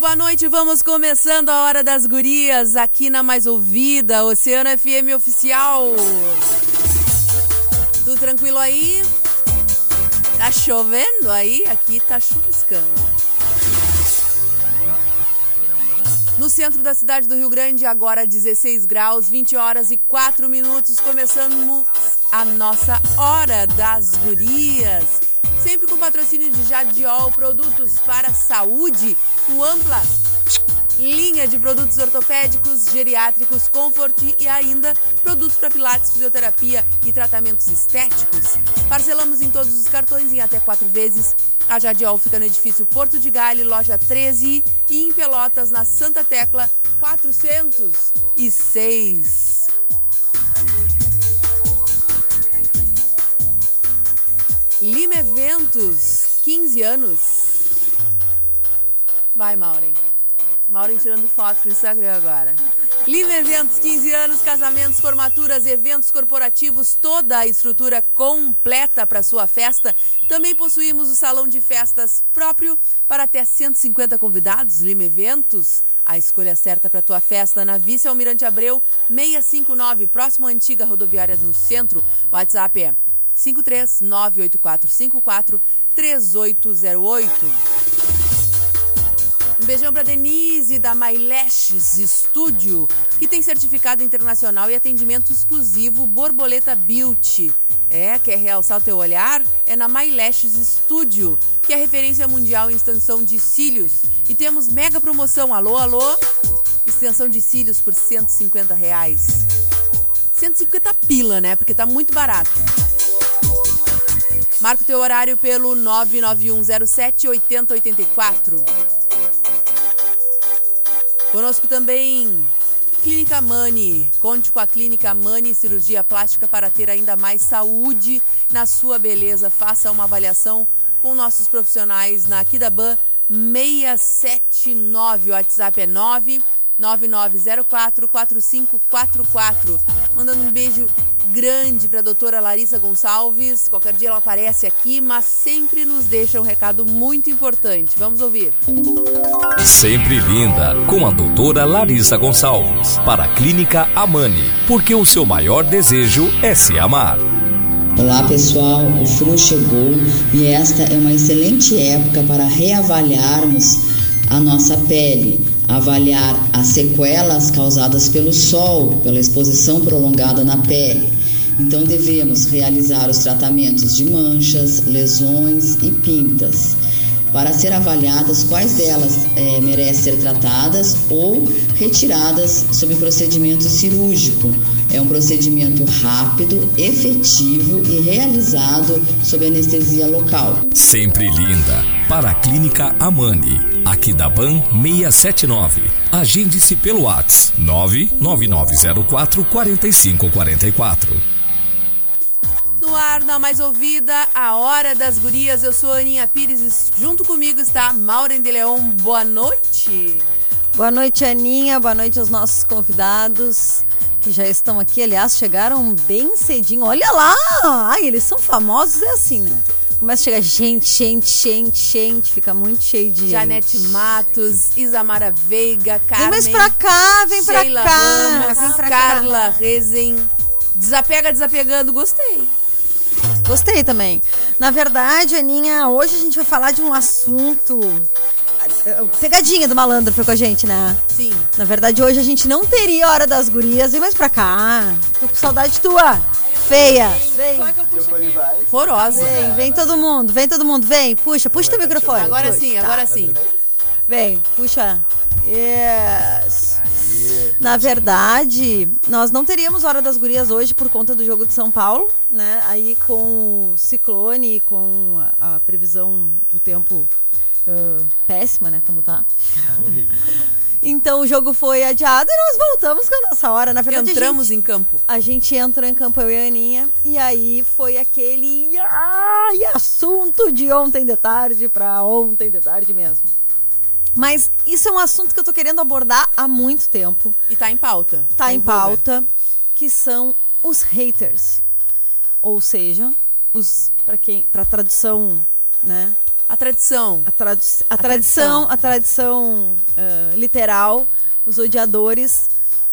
Boa noite, vamos começando a Hora das Gurias aqui na Mais Ouvida, Oceano FM Oficial. Tudo tranquilo aí? Tá chovendo aí? Aqui tá chuviscando. No centro da cidade do Rio Grande, agora 16 graus, 20 horas e 4 minutos. Começamos a nossa Hora das Gurias sempre com patrocínio de Jadiol, produtos para saúde, com ampla linha de produtos ortopédicos, geriátricos, comfort e ainda produtos para pilates, fisioterapia e tratamentos estéticos. Parcelamos em todos os cartões em até quatro vezes. A Jadiol fica no edifício Porto de Gale, loja 13 e em Pelotas, na Santa Tecla 406. Lima Eventos, 15 anos. Vai, Maureen. Maureen tirando foto pro Instagram agora. Lima Eventos, 15 anos, casamentos, formaturas, eventos corporativos, toda a estrutura completa para sua festa. Também possuímos o salão de festas próprio para até 150 convidados. Lima Eventos, a escolha certa para tua festa na Vice Almirante Abreu, 659, próximo à antiga rodoviária no centro. WhatsApp é 53984543808. Um beijão para Denise da MyLashes Studio, que tem certificado internacional e atendimento exclusivo Borboleta Beauty. É, quer realçar o teu olhar? É na MyLashes Studio, que é referência mundial em extensão de cílios. E temos mega promoção. Alô, alô? Extensão de cílios por 150 reais. 150 pila, né? Porque tá muito barato. Marca o teu horário pelo 99107 8084. Conosco também Clínica Mani. Conte com a Clínica Mani Cirurgia Plástica para ter ainda mais saúde na sua beleza. Faça uma avaliação com nossos profissionais na Kidaban 679. O WhatsApp é 9 9904 4544. Mandando um beijo grande para a doutora Larissa Gonçalves. Qualquer dia ela aparece aqui, mas sempre nos deixa um recado muito importante. Vamos ouvir. Sempre linda, com a doutora Larissa Gonçalves, para a Clínica Amani, porque o seu maior desejo é se amar. Olá pessoal, o frio chegou e esta é uma excelente época para reavaliarmos a nossa pele, avaliar as sequelas causadas pelo sol, pela exposição prolongada na pele então devemos realizar os tratamentos de manchas, lesões e pintas para ser avaliadas quais delas é, merecem ser tratadas ou retiradas sob procedimento cirúrgico. É um procedimento rápido, efetivo e realizado sob anestesia local. Sempre linda. Para a Clínica Amani, aqui da BAN 679. Agende-se pelo WhatsApp 99904 4544 no ar, na mais ouvida, a Hora das Gurias. Eu sou a Aninha Pires e junto comigo está Maureen de Leão. Boa noite. Boa noite, Aninha. Boa noite aos nossos convidados que já estão aqui. Aliás, chegaram bem cedinho. Olha lá! Ai, eles são famosos, é assim, né? Começa a chegar gente, gente, gente, gente, fica muito cheio de Janete gente. Matos, Isamara Veiga, Carmen. Vem mais pra cá, vem Sheila pra cá. Ramos, vem pra Carla cá. Rezen. Desapega, desapegando, gostei. Gostei também. Na verdade, Aninha, hoje a gente vai falar de um assunto. Pegadinha do malandro foi com a gente, né? Sim. Na verdade, hoje a gente não teria Hora das Gurias. Vem mais pra cá. Tô com saudade tua. Feia. Vem. Horrorosa. Vem, vem todo mundo, vem todo mundo, vem, puxa, puxa teu microfone. Agora puxa, sim, tá. agora sim. Vem, puxa. Yes. Na verdade, nós não teríamos Hora das Gurias hoje por conta do jogo de São Paulo, né? Aí com o ciclone e com a, a previsão do tempo ah, péssima, né? Como tá. Então o jogo foi adiado e nós voltamos com a nossa hora. Na verdade, Entramos gente- em campo. a gente entrou em campo, eu e a Aninha, e aí foi aquele ai, assunto de ontem de tarde pra ontem de tarde mesmo. Mas isso é um assunto que eu tô querendo abordar há muito tempo. E tá em pauta. Tá em voga. pauta, que são os haters. Ou seja, os para quem para tradução, né? A tradição. A, tradu a, tradição, a tradição ah, literal, os odiadores,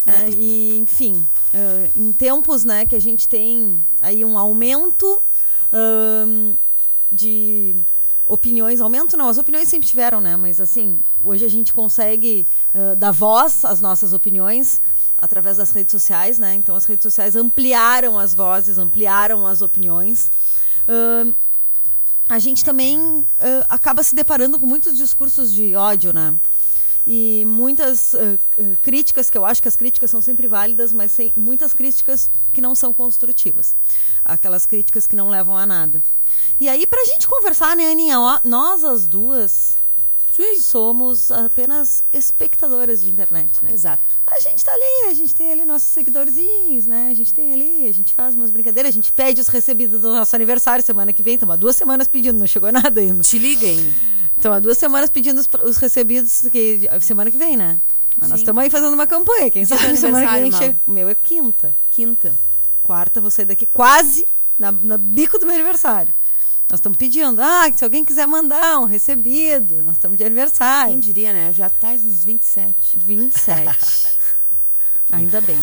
né? e enfim, ah, em tempos, né, que a gente tem aí um aumento ahn, de opiniões, aumento não, as opiniões sempre tiveram, né, mas assim, hoje a gente consegue ah, dar voz às nossas opiniões através das redes sociais, né, então as redes sociais ampliaram as vozes, ampliaram as opiniões. Ahn, a gente também ah, acaba se deparando com muitos discursos de ódio, né? E muitas ah, críticas, que eu acho que as críticas são sempre válidas, mas sem, muitas críticas que não são construtivas. Aquelas críticas que não levam a nada. E aí, pra gente conversar, né, Aninha? Ó, nós as duas Sim. somos apenas espectadoras de internet, né? Exato. A gente tá ali, a gente tem ali nossos seguidorzinhos, né? A gente tem ali, a gente faz umas brincadeiras, a gente pede os recebidos do nosso aniversário semana que vem. Estamos há duas semanas pedindo, não chegou nada ainda. Te liguem. Então, há duas semanas pedindo os, os recebidos que, semana que vem, né? Mas nós estamos aí fazendo uma campanha. Quem sabe semana que vem chega. O meu é quinta. Quinta. Quarta, vou sair daqui quase na, na bico do meu aniversário. Nós estamos pedindo, ah, se alguém quiser mandar um recebido, nós estamos de aniversário. Quem diria, né? Já tá nos 27. 27. Ainda bem.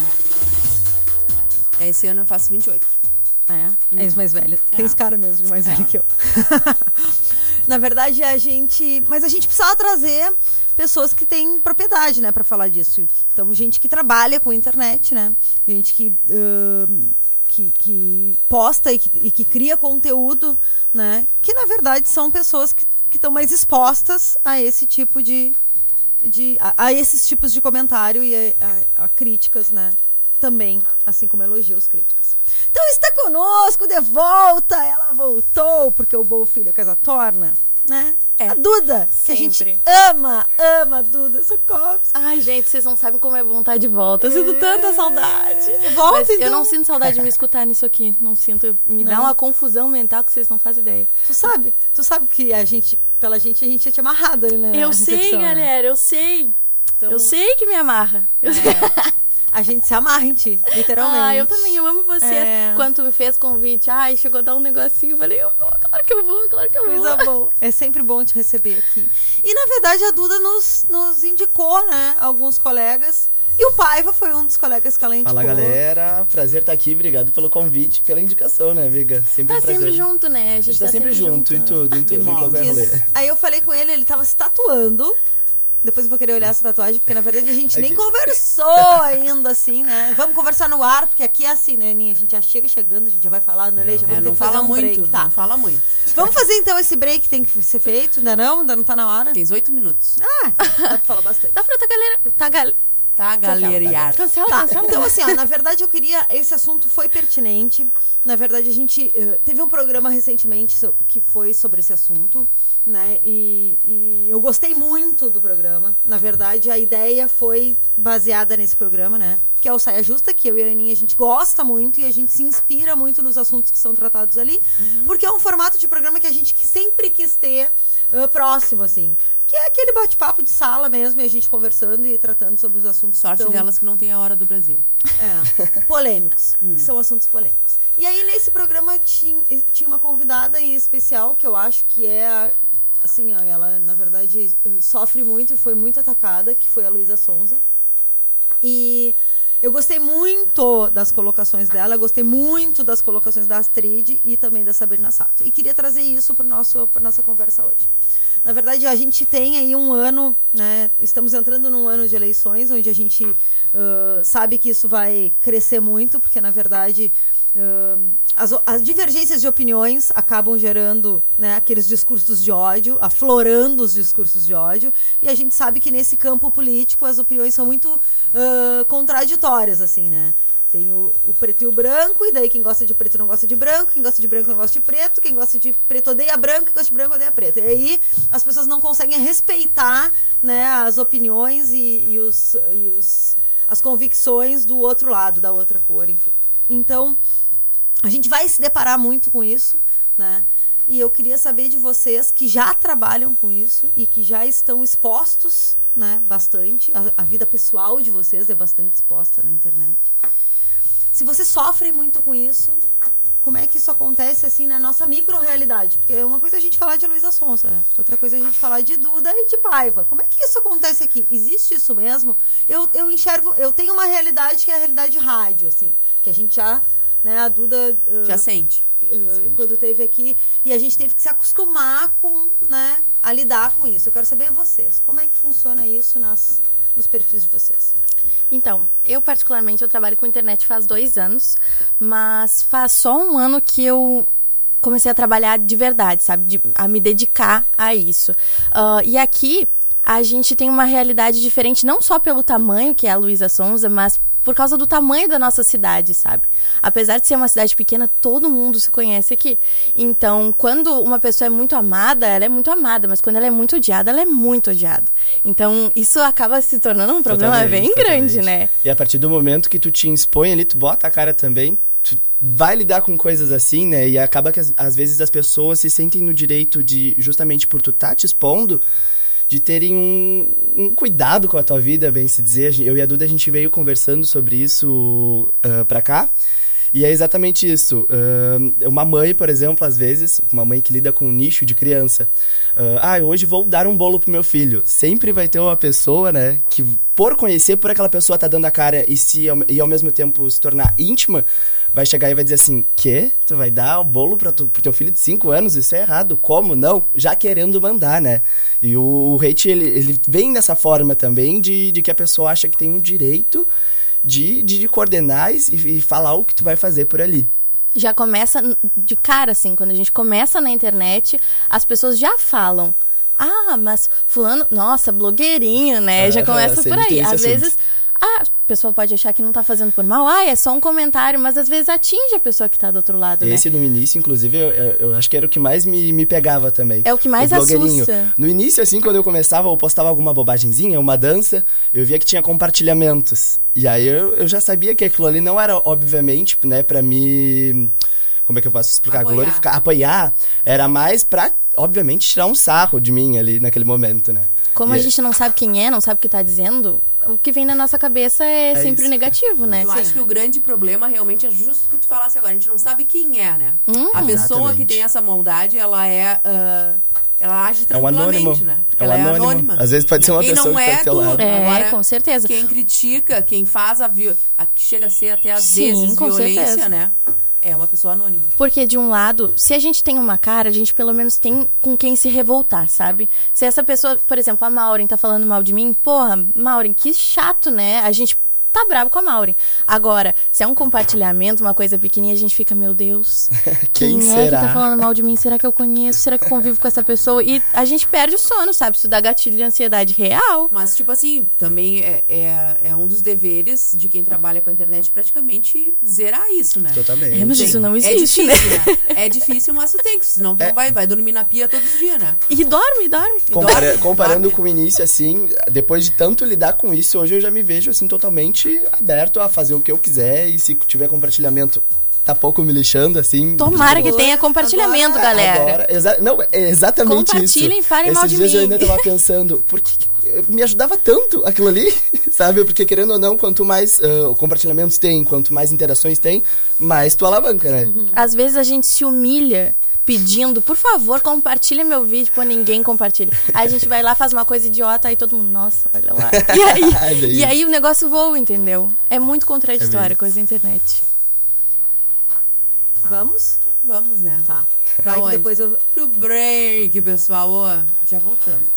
É, Esse ano eu faço 28. É, é os mais velhos. Tem É. esse cara mesmo de mais velho que eu. Na verdade, a gente. Mas a gente precisava trazer pessoas que têm propriedade, né, para falar disso. Então, gente que trabalha com internet, né? Gente que. ahn, que, que posta e que, e que cria conteúdo, né? Que na verdade são pessoas que estão mais expostas a esse tipo de. de a, a esses tipos de comentário e a, a- a críticas, né? Também, assim como elogios críticas. Então está conosco de volta, ela voltou, porque o bom filho casa torna, né? É. A Duda, que a gente Sempre. ama, ama a Duda Sokovski. Ai, gente, vocês não sabem como é bom estar de volta. Eu sinto tanta saudade. Volta, Mas então. Eu não sinto saudade de me escutar nisso aqui. Não sinto. Me dá Não. uma confusão mental que vocês não fazem ideia. Tu sabe, tu sabe que a gente, pela gente, a gente ia te amarrado ali, né? eu sei, recepção, né? galera, eu sei. Então- Eu sei que me amarra. Eu sei. A gente se amarra em ti, literalmente. Ah, eu também, eu amo vocês. É. Quando tu me fez convite, ai, chegou a dar um negocinho, eu falei, eu vou, claro que eu vou, claro que eu vou. Coisa boa. É sempre bom te receber aqui. E na verdade a Duda nos, nos indicou, né? Alguns colegas. E o Paiva foi um dos colegas que ela indicou. Fala galera, prazer estar aqui, obrigado pelo convite, pela indicação, né, amiga? Sempre Tá um prazer. sempre junto, né? A gente tá, sempre, junto, em tudo, em tudo, em qualquer rolê. Aí eu falei com ele, ele tava se tatuando. Depois eu vou querer olhar essa tatuagem, porque na verdade a gente nem conversou ainda, assim, né? Vamos conversar no ar, porque aqui é assim, né, Aninha? A gente já chega chegando, a gente já vai falar, né, Lê? Já É, não que fazer fala um muito. break. Tá. Não fala muito. Vamos fazer então esse break que tem que ser feito? Ainda não? Ainda não tá na hora? Tens oito minutos. Ah, dá pra falar bastante. Dá pra tá galera. Tá, gal... Tá, galeriar. Cancela, Tá, cancela. então assim, ó, na verdade eu queria. Esse assunto foi pertinente. Na verdade, a gente eh, teve um programa recentemente so- que foi sobre esse assunto, né? E, e eu gostei muito do programa. Na verdade, a ideia foi baseada nesse programa, né? Que é o Saia Justa, que eu e a Aninha a gente gosta muito e a gente se inspira muito nos assuntos que são tratados ali, porque é um formato de programa que a gente que sempre quis ter eh, próximo, assim. Que é aquele bate-papo de sala mesmo, e a gente conversando e tratando sobre os assuntos que Sorte estão- delas que não tem a hora do Brasil. é, polêmicos, que são assuntos polêmicos. E aí, nesse programa, tinha, tinha uma convidada em especial, que eu acho que é, a- assim, ela, na verdade, eh, sofre muito e foi muito atacada, que foi a Luísa Sonza. E Eu gostei muito das colocações dela, gostei muito das colocações da Astrid e também da Sabrina Sato. E queria trazer isso para nossa conversa hoje. Na verdade, a gente tem aí um ano, né? Estamos entrando num ano de eleições, onde a gente uh, sabe que isso vai crescer muito, porque na verdade As, as, divergências de opiniões acabam gerando né, aqueles discursos de ódio, aflorando os discursos de ódio, e a gente sabe que nesse campo político as opiniões são muito uh, contraditórias, assim, né? Tem o, o, preto e o branco, e daí quem gosta de preto não gosta de branco, quem gosta de branco não gosta de preto, quem gosta de preto odeia branco, quem gosta de branco odeia preto. E aí as pessoas não conseguem respeitar né, as opiniões e, e, os, e os, as convicções do outro lado, da outra cor, enfim. Então, a gente vai se deparar muito com isso, né? E eu queria saber de vocês que já trabalham com isso e que já estão expostos, né, bastante. A, a vida pessoal de vocês é bastante exposta na internet. Se vocês sofrem muito com isso, como é que isso acontece assim na nossa micro-realidade? Porque é uma coisa a gente falar de Luísa Sonsa, né? outra coisa a gente falar de Duda e de Paiva. Como é que isso acontece aqui? Existe isso mesmo? Eu, eu enxergo, eu tenho uma realidade que é a realidade rádio, assim, que a gente já né? A Duda. Uh, Já sente. Uh, quando teve aqui. E a gente teve que se acostumar com, né, a lidar com isso. Eu quero saber vocês. Como é que funciona isso nas, nos perfis de vocês? Então, eu particularmente eu trabalho com internet faz dois anos, mas faz só um ano que eu comecei a trabalhar de verdade, sabe? De, a me dedicar a isso. Uh, e aqui a gente tem uma realidade diferente, não só pelo tamanho, que é a Luísa Sonza, mas por causa do tamanho da nossa cidade, sabe? Apesar de ser uma cidade pequena, todo mundo se conhece aqui. Então, quando uma pessoa é muito amada, ela é muito amada, mas quando ela é muito odiada, ela é muito odiada. Então, isso acaba se tornando um problema totalmente, bem totalmente. grande, né? E a partir do momento que tu te expõe ali, tu bota a cara também, tu vai lidar com coisas assim, né? E acaba que às vezes as pessoas se sentem no direito de, justamente por tu tá te expondo, de terem um, um, cuidado com a tua vida, bem se dizer. Eu e a Duda, a gente veio conversando sobre isso uh, pra cá. E é exatamente isso. Uh, uma mãe, por exemplo, às vezes, uma mãe que lida com um nicho de criança. Uh, ah, hoje vou dar um bolo pro meu filho. Sempre vai ter uma pessoa, né, que por conhecer, por aquela pessoa tá dando a cara e, se, e ao mesmo tempo se tornar íntima, vai chegar e vai dizer assim: que Tu vai dar o bolo para pro teu filho de 5 anos? Isso é errado. Como? Não, já querendo mandar, né? E o, o hate, ele, ele vem dessa forma também de, de que a pessoa acha que tem um direito de, de, de coordenar e, e falar o que tu vai fazer por ali já começa de cara, assim, quando a gente começa na internet, as pessoas já falam. Ah, mas fulano, nossa, blogueirinho, né? É, já começa por aí. Às assunto. vezes ah, a pessoa pode achar que não tá fazendo por mal, ah, é só um comentário, mas às vezes atinge a pessoa que tá do outro lado, Esse né? no início, inclusive, eu, eu, acho que era o que mais me, me pegava também. É o que mais o assusta. No início, assim, quando eu começava, eu postava alguma bobagemzinha, uma dança, eu via que tinha compartilhamentos. E aí eu, eu já sabia que aquilo ali não era, obviamente, né, pra me... Como é que eu posso explicar? Apoiar. Glorificar, apoiar. Era mais pra, obviamente, tirar um sarro de mim ali naquele momento, né? Como e a é gente não sabe quem é, não sabe o que está dizendo, o que vem na nossa cabeça é, é sempre isso. negativo, né? Eu Sim. acho que o grande problema realmente é justo o que tu falasse agora. A gente não sabe quem é, né? Hum, a pessoa exatamente. que tem essa maldade, ela é. Uh, ela age tranquilamente, é um né? Porque é um ela é anônima. Às vezes pode ser uma quem pessoa não que é tá do lado. É, Agora, com certeza. Quem critica, quem faz a, a chega a ser até às Sim, vezes violência, certeza. né? É uma pessoa anônima. Porque, de um lado, se a gente tem uma cara, a gente pelo menos tem com quem se revoltar, sabe? Se essa pessoa, por exemplo, a Maureen tá falando mal de mim, porra, Maureen, que chato, né? A gente tá bravo com a Maureen. Agora, se é um compartilhamento, uma coisa pequenininha, a gente fica, meu Deus, quem, quem será? é que tá falando mal de mim? Será que eu conheço? Será que eu convivo com essa pessoa? E a gente perde o sono, sabe? Isso dá gatilho de ansiedade real. Mas, tipo assim, também é, é, é um dos deveres de quem trabalha com a internet praticamente zerar isso, né? Totalmente. É, mas isso não é existe, difícil, né? É difícil, mas tu tem que, senão tu É. vai, vai dormir na pia todos os dias, né? E dorme, dorme. Compara- dorme, comparando dorme. com o início, assim, depois de tanto lidar com isso, hoje eu já me vejo, assim, totalmente aberto a fazer o que eu quiser e se tiver compartilhamento, tá pouco me lixando, assim. Tomara que tenha compartilhamento, agora- galera. Agora, exa não, é exatamente isso. Compartilhem, falem Esses mal de dias eu mim. ainda tava pensando, por que, que eu- me ajudava tanto aquilo ali, sabe? Porque querendo ou não, quanto mais ah, compartilhamentos tem, quanto mais interações tem, mais tu alavanca, né? Às vezes a gente se humilha pedindo, por favor, compartilha meu vídeo. Pô, ninguém compartilha. Aí a gente vai lá, faz uma coisa idiota, aí todo mundo, nossa, olha lá. E aí, e aí o negócio voa, entendeu? É muito contraditório a coisa da internet. Vamos? Vamos, né? Tá. Pra Vai que onde? depois eu. Pro break, pessoal. Ó, já voltamos.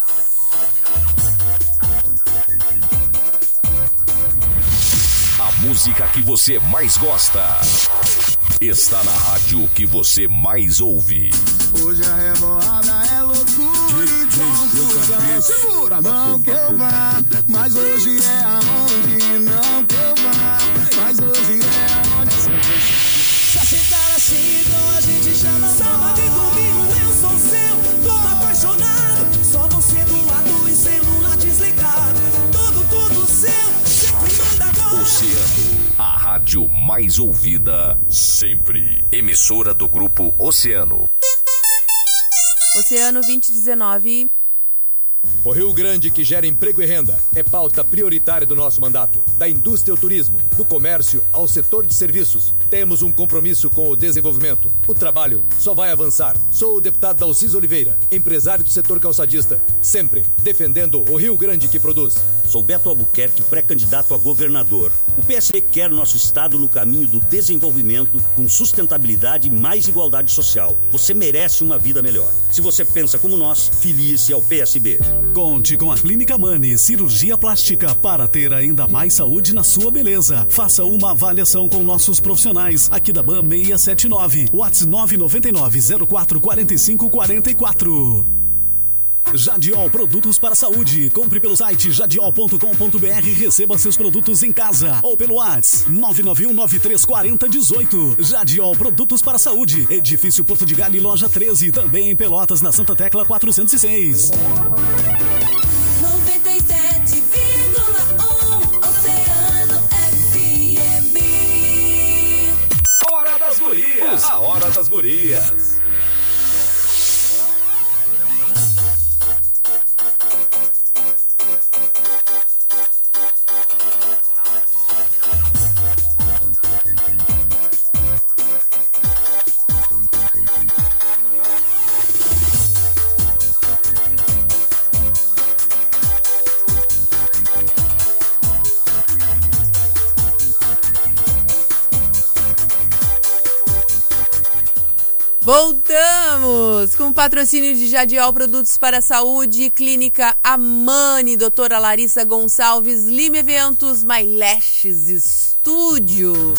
A música que você mais gosta está na rádio que você mais ouve. Hoje a revoada é loucura e confusão. Segura, não que eu vá, mas hoje é aonde. Não que eu vá, mas hoje é aonde. Se aceitar assim, então a gente chama Sábado e domingo eu sou seu, tô apaixonado. Só você do lado e celular desligado. Tudo, tudo seu, sempre manda agora. Oceano, a rádio mais ouvida sempre. Emissora do grupo Oceano. Oceano 2019. O Rio Grande que gera emprego e renda é pauta prioritária do nosso mandato. Da indústria ao turismo, do comércio ao setor de serviços. Temos um compromisso com o desenvolvimento. O trabalho só vai avançar. Sou o deputado Dalcis Oliveira, empresário do setor calçadista, sempre defendendo o Rio Grande que produz. Sou Beto Albuquerque, pré-candidato a governador. O PSB quer nosso estado no caminho do desenvolvimento, com sustentabilidade e mais igualdade social. Você merece uma vida melhor. Se você pensa como nós, filie-se ao PSB. Conte com a Clínica Mani Cirurgia Plástica para ter ainda mais saúde na sua beleza. Faça uma avaliação com nossos profissionais aqui da BAM 679, WhatsApp 999 04 45 44. Jadiol Produtos para a Saúde. Compre pelo site jadiol.com.br e receba seus produtos em casa. Ou pelo WhatsApp 991934018. Jadiol Produtos para a Saúde. Edifício Porto de Galho, loja 13. Também em Pelotas, na Santa Tecla 406. 97,1 Oceano FM. Hora das Gurias. A Hora das Gurias. Voltamos com o patrocínio de Jadiol Produtos para a Saúde, Clínica Amani, doutora Larissa Gonçalves, Lima Eventos, Mailashes Estúdio.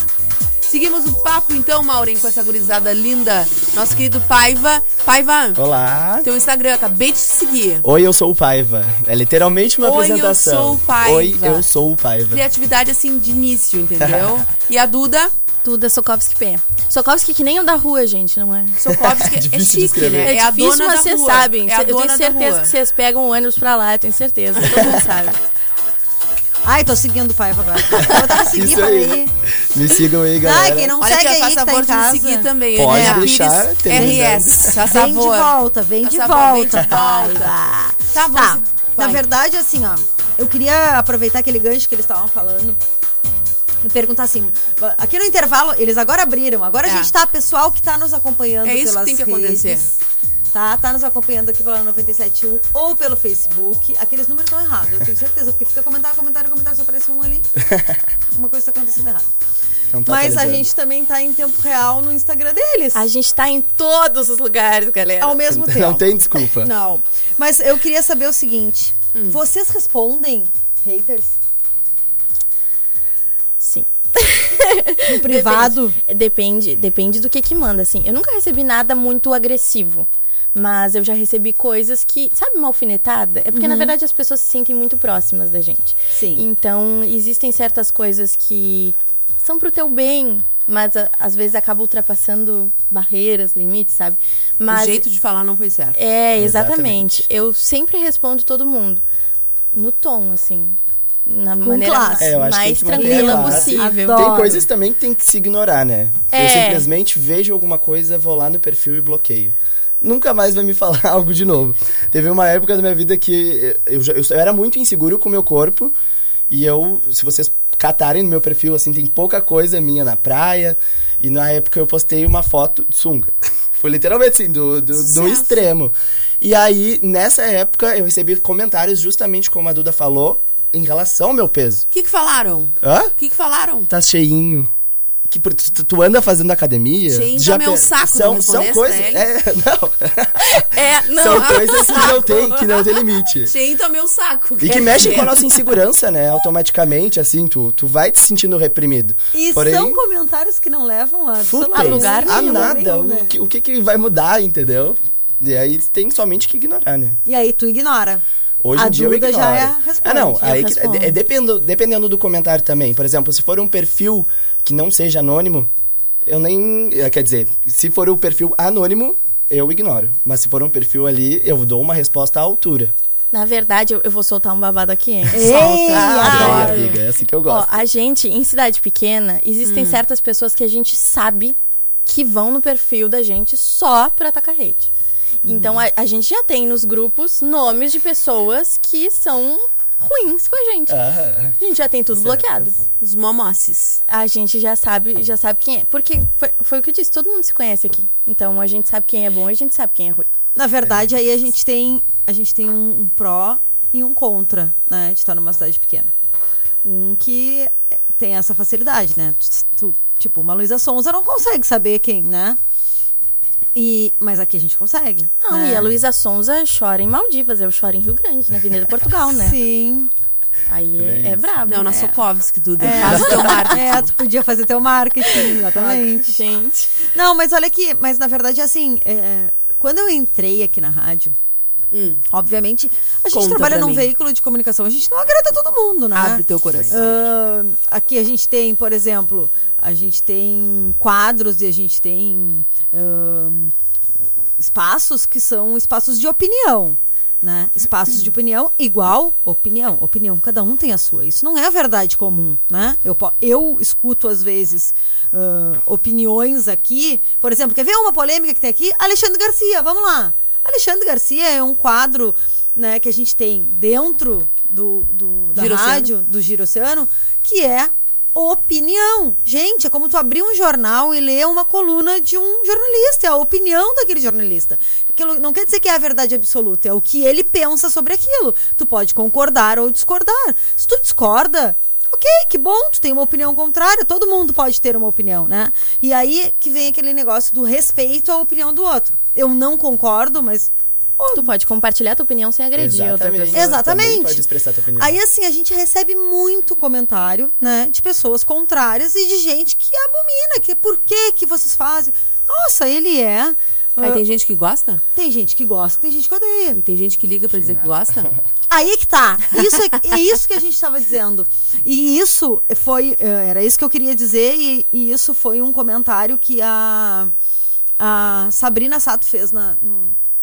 Seguimos o papo então, Maureen, com essa gurizada linda. Nosso querido Paiva. Paiva, Olá. teu Instagram, eu acabei de te seguir. Oi, eu sou o Paiva. É literalmente uma Oi, eu apresentação. sou o Paiva. Oi, eu sou o Paiva. Criatividade assim de início, entendeu? E a Duda, Tudo é Sokovski P. Sokovski que nem o da rua, gente, não é? Sokovski, é Difícil de chique, né? É, É, a difícil, dona mas da vocês rua. sabem. É a eu tenho certeza que vocês pegam o ônibus pra lá, eu tenho certeza. Todo mundo sabe. Ai, tô seguindo o Paiva agora. Eu tava pra aí. Me sigam aí, Ai, galera. quem não Olha segue aqui, aí faz que tá favor em de casa. me seguir também. Pode Eliana deixar. RS, faz Vem de favor. volta, vem de favor, vem de volta, volta. Tá bom, Tá, na verdade, assim, ó, eu queria aproveitar aquele gancho que eles estavam falando perguntar assim, aqui no intervalo, eles agora abriram, agora É. a gente tá, pessoal que tá nos acompanhando É isso que pelas tem que redes, acontecer. Tá, tá nos acompanhando aqui pela 971 ou pelo Facebook. Aqueles números estão errados, eu tenho certeza, porque fica comentário, comentário, comentário, só aparece um ali. Alguma coisa tá acontecendo errado. Não tá Mas a gente também tá em tempo real no Instagram deles. A gente tá em todos os lugares, galera. Ao mesmo tempo. Não tem desculpa. Não. Mas eu queria saber o seguinte: Hum. vocês respondem haters Sim. no privado? Depende, depende, depende do que que manda, assim. Eu nunca recebi nada muito agressivo. Mas eu já recebi coisas que, sabe, uma alfinetada? É porque, na verdade, as pessoas se sentem muito próximas da gente. Sim. Então, existem certas coisas que são pro teu bem, mas a- às vezes acaba ultrapassando barreiras, limites, sabe? Mas O jeito de falar não foi certo. É, Exatamente. exatamente. Eu sempre respondo todo mundo no tom, assim, na Com maneira classe. É, eu mais tranquila classe. possível. Adoro. Tem coisas também que tem que se ignorar, né? Eu É. simplesmente vejo alguma coisa, vou lá no perfil e bloqueio. Nunca mais vai me falar algo de novo. Teve uma época da minha vida que eu, já- eu, eu era muito inseguro com o meu corpo. E eu, se vocês catarem no meu perfil, assim, tem pouca coisa minha na praia. E na época eu postei uma foto de sunga. Foi literalmente assim, do, do, do extremo. E aí, nessa época, eu recebi comentários justamente como a Duda falou, em relação ao meu peso. O que que falaram? Hã? O que que falaram? Tá cheinho. Que, por- tu, tu anda fazendo academia. Cheinho já tá meu saco, São, não são coisas. É, não. É, não. São coisas que não tem, que não tem limite. Cheio então meu saco. E que mexem com a nossa insegurança, né? Automaticamente, assim, tu, tu vai te sentindo reprimido. E Porém, são comentários que não levam a absolutamente lugar a nenhum, nada. nenhum, O né? que, o que que vai mudar, entendeu? E aí tem somente que ignorar, né? E aí tu ignora. Hoje A em dia eu já é- responde, ah, não. Aí que- é, dependo, dependendo do comentário também. Por exemplo, se for um perfil que não seja anônimo, eu nem. é, Quer dizer, se for um perfil anônimo, eu ignoro. Mas se for um perfil ali, eu dou uma resposta à altura. Na verdade, eu, eu vou soltar um babado aqui, hein? Ei, Ah, Adoro, amiga, é assim que eu Ó, gosto. a gente, em cidade pequena, existem Hum. certas pessoas que a gente sabe que vão no perfil da gente só pra atacar hate. Uhum. Então, a, a gente já tem nos grupos nomes de pessoas que são ruins com a gente. Ah, A gente já tem tudo Certas. bloqueado. Os momosses. A gente já sabe, já sabe quem é. Porque foi, foi o que eu disse, todo mundo se conhece aqui. Então, a gente sabe quem é bom e a gente sabe quem é ruim. Na verdade, aí a gente tem, a gente tem um, um pró e um contra, né? De estar numa cidade pequena. Um que tem essa facilidade, né? Tu- tu- tipo, uma Luísa Sonza não consegue saber quem, né? E, mas aqui a gente consegue. Não, né? e a Luísa Sonza chora em Maldivas, eu choro em Rio Grande, na Avenida Portugal, né? Sim. Aí é, é brabo. Não, na é. Sokovski, Duda. É. Faz o teu marketing. É, tu podia fazer teu marketing, exatamente. Gente. Não, mas olha aqui, mas na verdade, assim, é, quando eu entrei aqui na rádio, Hum, obviamente, a gente Conta trabalha num veículo de comunicação, a gente não agrada todo mundo, né? Abre teu coração. Ah, aqui a gente tem, por exemplo, a gente tem quadros e a gente tem ah, espaços que são espaços de opinião. Né? Espaços de opinião igual opinião. Opinião, cada um tem a sua. Isso não é a verdade comum. Né? Eu, eu escuto, às vezes, ah, opiniões aqui. Por exemplo, quer ver uma polêmica que tem aqui? Alexandre Garcia, vamos lá. Alexandre Garcia é um quadro né, que a gente tem dentro do, do, da rádio, do Giro Oceano, que é opinião. Gente, é como tu abrir um jornal e ler uma coluna de um jornalista, é a opinião daquele jornalista. Aquilo não quer dizer que é a verdade absoluta, é o que ele pensa sobre aquilo. Tu pode concordar ou discordar. Se tu discorda, ok, que bom, tu tem uma opinião contrária, todo mundo pode ter uma opinião, né? E aí que vem aquele negócio do respeito à opinião do outro. Eu não concordo, mas Tu pode compartilhar tua opinião sem agredir outra Exatamente. pessoa. Exatamente. Também pode expressar tua opinião. Aí, assim, a gente recebe muito comentário, né, de pessoas contrárias e de gente que abomina, que por que que vocês fazem? Nossa, ele é. Aí ah, tem gente que gosta? tem gente que gosta, tem gente que odeia. E tem gente que liga pra dizer que gosta? Aí que tá. Isso é, é isso que a gente estava dizendo. E isso foi. eh, Era isso que eu queria dizer, e, e isso foi um comentário que a, a Sabrina Sato fez na, no,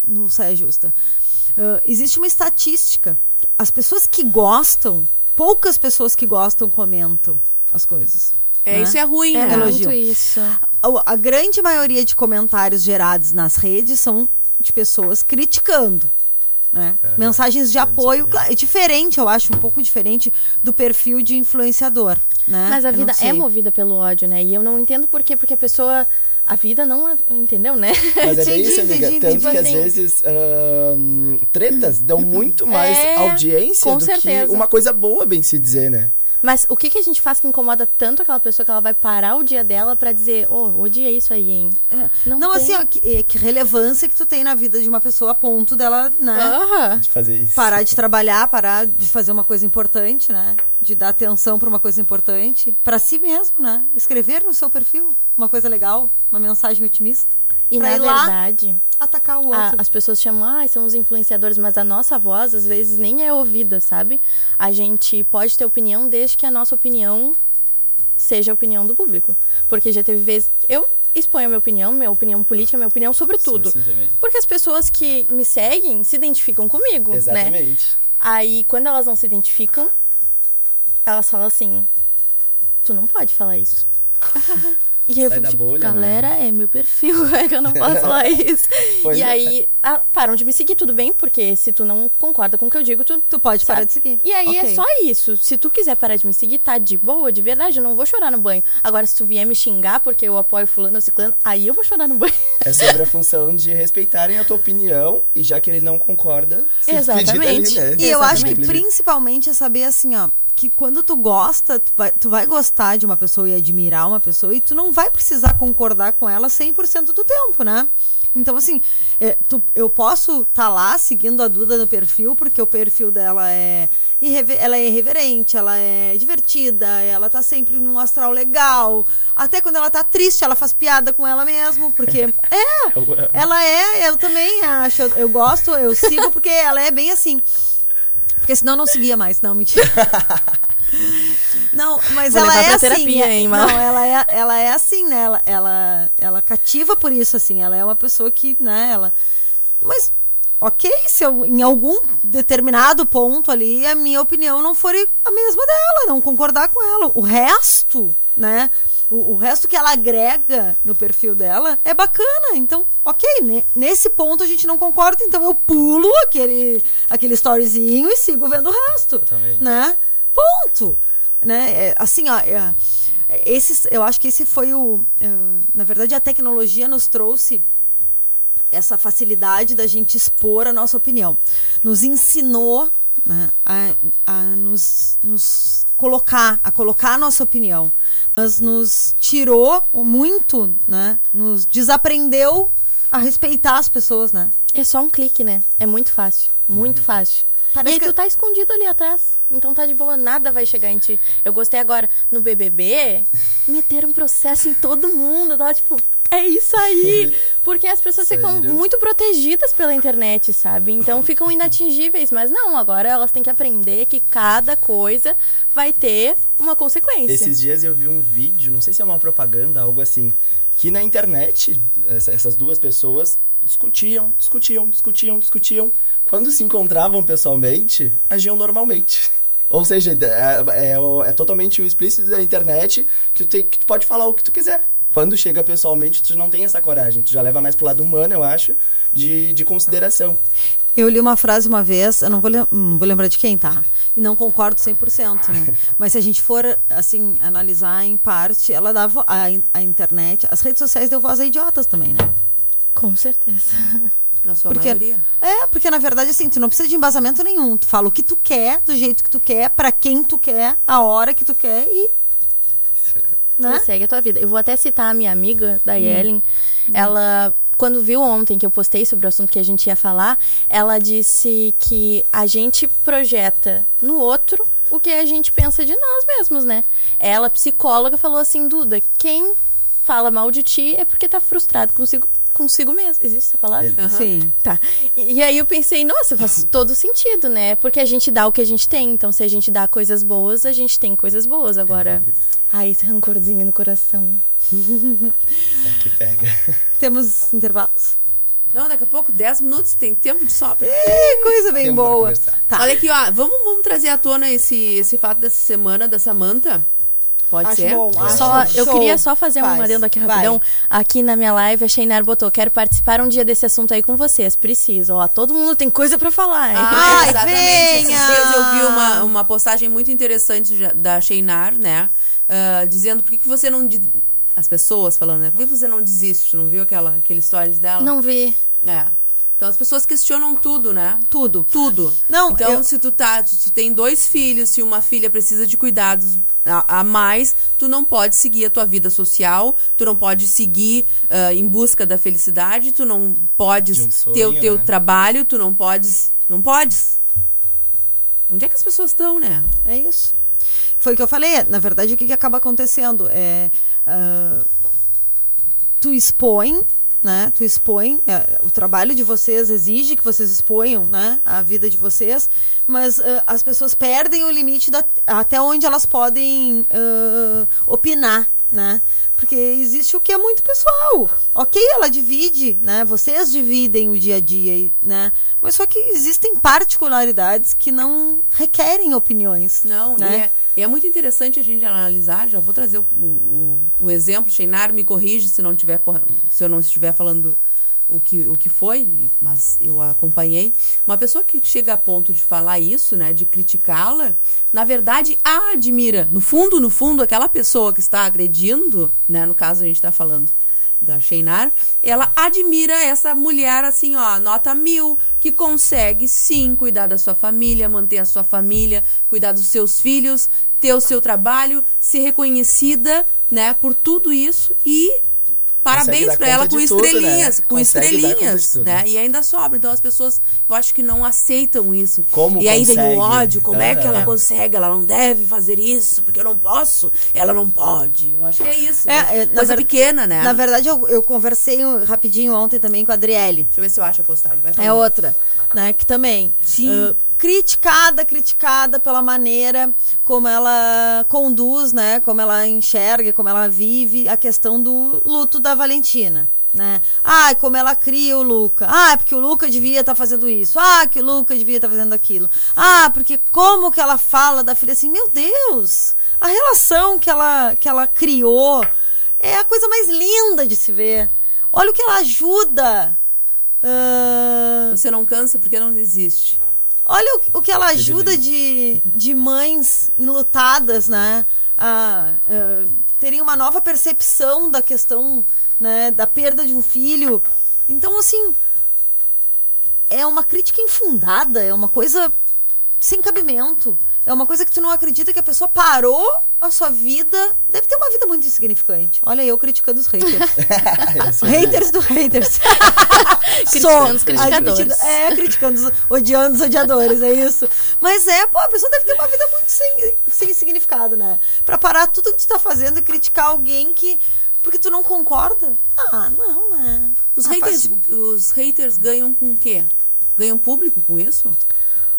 no Saia Justa. Ah, existe uma estatística. As pessoas que gostam, poucas pessoas que gostam comentam as coisas. É, né? isso é ruim, É né? elogio. muito isso. A, a grande maioria de comentários gerados nas redes são de pessoas criticando. né? Mensagens de apoio. Claro, é diferente, eu acho, um pouco diferente do perfil de influenciador. Né? Mas a vida é movida pelo ódio, né? E eu não entendo por quê, porque a pessoa. A vida não. é- Entendeu, né? Mas é isso, amiga. Tanto tipo que às assim- vezes ahn, tretas dão muito mais É, audiência do certeza. que uma coisa boa, bem se dizer, né? Mas o que, que a gente faz que incomoda tanto aquela pessoa que ela vai parar o dia dela pra dizer, ô, odiei isso aí, hein? É. Não Não, tem. assim, ó, que, é, que relevância que tu tem na vida de uma pessoa a ponto dela, né? Aham. De fazer isso. Parar de trabalhar, parar de fazer uma coisa importante, né? De dar atenção para uma coisa importante. Pra si mesmo, né? Escrever no seu perfil uma coisa legal, uma mensagem otimista. E pra na ir lá verdade, atacar o a- outro. as pessoas chamam, ah, são os influenciadores, mas a nossa voz às vezes nem é ouvida, sabe? A gente pode ter opinião desde que a nossa opinião seja a opinião do público. Porque já teve vezes. Eu exponho a minha opinião, minha opinião política, minha opinião sobre tudo. Porque as pessoas que me seguem se identificam comigo, né? Exatamente. Aí, quando elas não se identificam, elas falam assim: Tu não pode falar isso. E eu Sai fico tipo, bolha, né? galera, é meu perfil, é que eu não posso falar isso. Pois e é. aí, ah, param de me seguir, tudo bem, porque se tu não concorda com o que eu digo, tu, Tu pode sabe? parar de seguir. E aí Ok. é só isso. Se tu quiser parar de me seguir, tá de boa, de verdade, eu não vou chorar no banho. Agora, se tu vier me xingar porque eu apoio fulano ou ciclano, aí eu vou chorar no banho. É sobre a função de respeitarem a tua opinião e já que ele não concorda, se Exatamente. dali, né? E eu acho que principalmente é saber assim, ó, que quando tu gosta, tu vai, tu vai gostar de uma pessoa e admirar uma pessoa e tu não vai precisar concordar com ela 100% do tempo, né? Então, assim, é, tu- eu posso estar lá seguindo a Duda no perfil, porque o perfil dela é, ela é irreverente, ela é divertida, ela tá sempre num astral legal. Até quando ela tá triste, ela faz piada com ela mesmo, porque. É! Ela é, eu também acho. Eu, eu gosto, eu sigo porque ela é bem assim. Porque senão não seguia mais, não, mentira. Não, mas Vou ela é assim. terapia, é- hein, não, ela é, ela é assim, né? Ela, ela, ela cativa por isso, assim. Ela é uma pessoa que, né, ela. Mas, ok, se eu, em algum determinado ponto ali, a minha opinião não for a mesma dela, não concordar com ela. O resto, né? O, o resto que ela agrega no perfil dela é bacana. Então, ok, ne- nesse ponto a gente não concorda, então eu pulo aquele, aquele storyzinho e sigo vendo o resto. Totalmente. Né? Ponto. Né? É, assim, ó, é, esses, eu acho que esse foi o. é, na verdade, a tecnologia nos trouxe essa facilidade da gente expor a nossa opinião. Nos ensinou né, a, a nos, nos colocar, a colocar a nossa opinião. Mas nos tirou muito, né? Nos desaprendeu a respeitar as pessoas, né? É só um clique, né? É muito fácil. Muito fácil. Parece e aí que- tu tá escondido ali atrás. Então tá de boa, nada vai chegar em ti. Eu gostei agora, no BBB, meteram um processo em todo mundo. Eu tava tipo, é isso aí. Porque as pessoas ficam Sério? muito protegidas pela internet, sabe? Então ficam inatingíveis. Mas não, agora elas têm que aprender que cada coisa vai ter uma consequência. Esses dias eu vi um vídeo, não sei se é uma propaganda, algo assim, que na internet, essa- essas duas pessoas discutiam, discutiam, discutiam, discutiam. Quando se encontravam pessoalmente, agiam normalmente. Ou seja, é, é é totalmente o explícito da internet que tu, tem- que tu pode falar o que tu quiser. Quando chega pessoalmente, tu não tem essa coragem. Tu já leva mais pro lado humano, eu acho, de, de consideração. Eu li uma frase uma vez, eu não vou, lem- não vou lembrar de quem, tá? E não concordo 100%, né? Mas se a gente for, assim, analisar em parte, ela dá vo- a, a internet, as redes sociais deu voz a idiotas também, né? Com certeza. Na sua Porque, maioria. é, porque na verdade, assim, tu não precisa de embasamento nenhum. Tu fala o que tu quer, do jeito que tu quer, pra quem tu quer, a hora que tu quer e. Né? E segue a tua vida. Eu vou até citar a minha amiga, da Yellen. Ela, quando viu ontem que eu postei sobre o assunto que a gente ia falar, ela disse que a gente projeta no outro o que a gente pensa de nós mesmos, né? Ela, psicóloga, falou assim, Duda, quem fala mal de ti é porque tá frustrado consigo, consigo mesmo. Existe essa palavra? Existe. Sim. Tá. E e aí eu pensei, nossa, faz todo sentido, né? Porque a gente dá o que a gente tem. Então, se a gente dá coisas boas, a gente tem coisas boas. Agora, ai, esse rancorzinho no coração. É que pega. Temos intervalos? Não, daqui a pouco, 10 minutos, tem tempo de sobra. Ih, coisa bem pra boa. Tá. Olha aqui, ó, vamos, vamos trazer à tona esse, esse fato dessa semana da Samanta? Pode Acho ser? bom, acho Só, eu queria só fazer Faz. um adendo aqui Vai. rapidão. Aqui na minha live, a Sheinar botou, quero participar um dia desse assunto aí com vocês. Preciso. Ó, todo mundo tem coisa pra falar, hein? Ah, Ai, exatamente. venha! Esses dias eu vi uma, uma postagem muito interessante da Sheinar, né? Ah, dizendo por que, que você não. As pessoas falando, né? Por que você não desiste? Não viu aquela, aquele stories dela? Não vi. É. Então as pessoas questionam tudo, né? Tudo. Tudo. Não, então, eu- se tu tá, tu, tu tem dois filhos, se uma filha precisa de cuidados a, a mais, tu não pode seguir a tua vida social, tu não pode seguir ah, em busca da felicidade, tu não podes De um ter o sonho, teu né? trabalho, tu não podes. Não podes. Onde é que as pessoas estão, né? É isso. Foi o que eu falei. Na verdade, o que, que acaba acontecendo? É, ah, tu expõe, né? Tu expõe. é, o trabalho de vocês exige que vocês exponham, né? A vida de vocês. Mas ah, as pessoas perdem o limite da, até onde elas podem ah, opinar, né? Porque existe o que é muito pessoal. Ok, ela divide, né? Vocês dividem o dia a dia, né? Mas só que existem particularidades que não requerem opiniões. Não, né? e, é, e é muito interessante a gente analisar. Já vou trazer o, o, o exemplo. Sheinar me corrige se não tiver se eu não estiver falando o que, o que foi, mas eu acompanhei. Uma pessoa que chega a ponto de falar isso, né, de criticá-la, na verdade a admira. No fundo, no fundo, aquela pessoa que está agredindo, né, no caso a gente está falando da Sheinar, ela admira essa mulher assim, ó, nota mil, que consegue sim cuidar da sua família, manter a sua família, cuidar dos seus filhos, ter o seu trabalho, ser reconhecida, né, por tudo isso e parabéns para ela com tudo, estrelinhas, né? com Consegue estrelinhas, tudo. né? E ainda sobra. Então as pessoas, eu acho que não aceitam isso. Como e aí vem consegue? o ódio, como é que Ah. ela consegue? Ela não deve fazer isso, porque eu não posso. Ela não pode. Eu acho que é isso. né? É, é, na Coisa ver- pequena, né? Na verdade, eu, eu conversei um- rapidinho ontem também com a Adriele. Deixa eu ver se eu acho a postagem. Vai É outra, né? Que também. Sim. ah, criticada, criticada pela maneira como ela conduz, né? Como ela enxerga, como ela vive a questão do luto da Valentina. Né? Ah, como ela cria o Luca. Ah, porque o Luca devia estar fazendo isso. Ah, que o Luca devia estar fazendo aquilo. Ah, porque como que ela fala da filha assim, meu Deus, a relação que ela, que ela criou é a coisa mais linda de se ver. Olha o que ela ajuda. Ah, Você não cansa porque não desiste. Olha o, o que ela ajuda de, de mães enlutadas, né? A, a terem uma nova percepção da questão né, da perda de um filho. Então, assim, é uma crítica infundada, é uma coisa sem cabimento. É uma coisa que tu não acredita que a pessoa parou a sua vida. Deve ter uma vida muito insignificante. Olha eu criticando os haters. haters do haters. Criticando os criticadores. É, criticando, os, odiando os odiadores, é isso. Mas é, pô, a pessoa deve ter uma vida muito sem, sem significado, né? Pra parar tudo que tu tá fazendo e criticar alguém que. Porque tu não concorda? Ah, não, né? Os, Ah, haters, faz- os haters ganham com o quê? Ganham público com isso?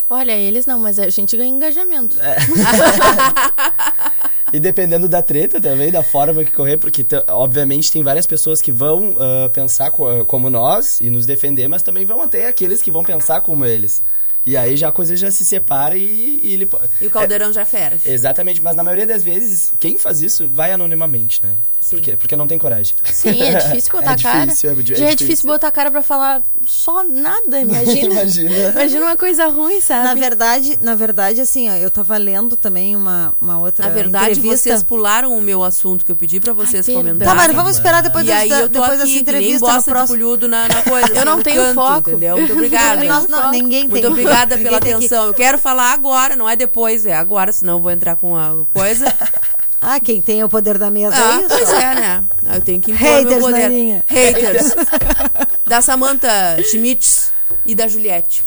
Olha, eles não, mas a gente ganha engajamento. É. E dependendo da treta também, da forma que correr, porque obviamente tem várias pessoas que vão ah, pensar co- como nós e nos defender, mas também vão ter aqueles que vão pensar como eles. E aí já a coisa já se separa e, e ele. E o caldeirão já é fera. É, exatamente, mas na maioria das vezes, quem faz isso vai anonimamente, né? Sim. Porque, porque não tem coragem. Sim, é difícil botar É a cara. difícil, é é é difícil. botar a cara pra falar só nada, imagina. Imagina. Imagina uma coisa ruim, sabe? Na verdade, na verdade, assim, ó, eu tava lendo também uma, uma outra Na verdade, entrevista. vocês pularam o meu assunto que eu pedi pra vocês Ai, comentarem. Tá, mas vamos esperar depois, E aí da- eu tô depois aqui, dessa que nem entrevista no bosta de próximo. na, na coisa. Eu não no tenho canto, foco. Entendeu? Muito obrigada. Nós não- ninguém tem. Muito obrigada Ninguém pela atenção. Eu quero falar agora, não é depois, é agora, senão eu vou entrar com a coisa. Ah, quem tem o poder da mesa Ah, é isso? pois é, né? Eu tenho que impor Haters meu poder. na linha. Haters. da Samantha Schmitz e da Juliette.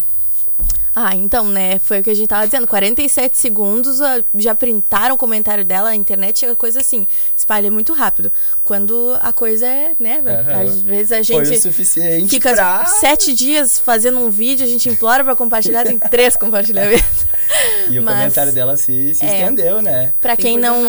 Ah, então, né? Foi o que a gente tava dizendo. 47 segundos, ah, já printaram o comentário dela, a internet é coisa assim, espalha muito rápido. Quando a coisa é, né? Aham. Às vezes a Foi gente o suficiente fica pra... sete dias fazendo um vídeo, a gente implora pra compartilhar, tem três compartilhamentos. E o Mas- comentário dela se, se É. estendeu, né? Pra quem não,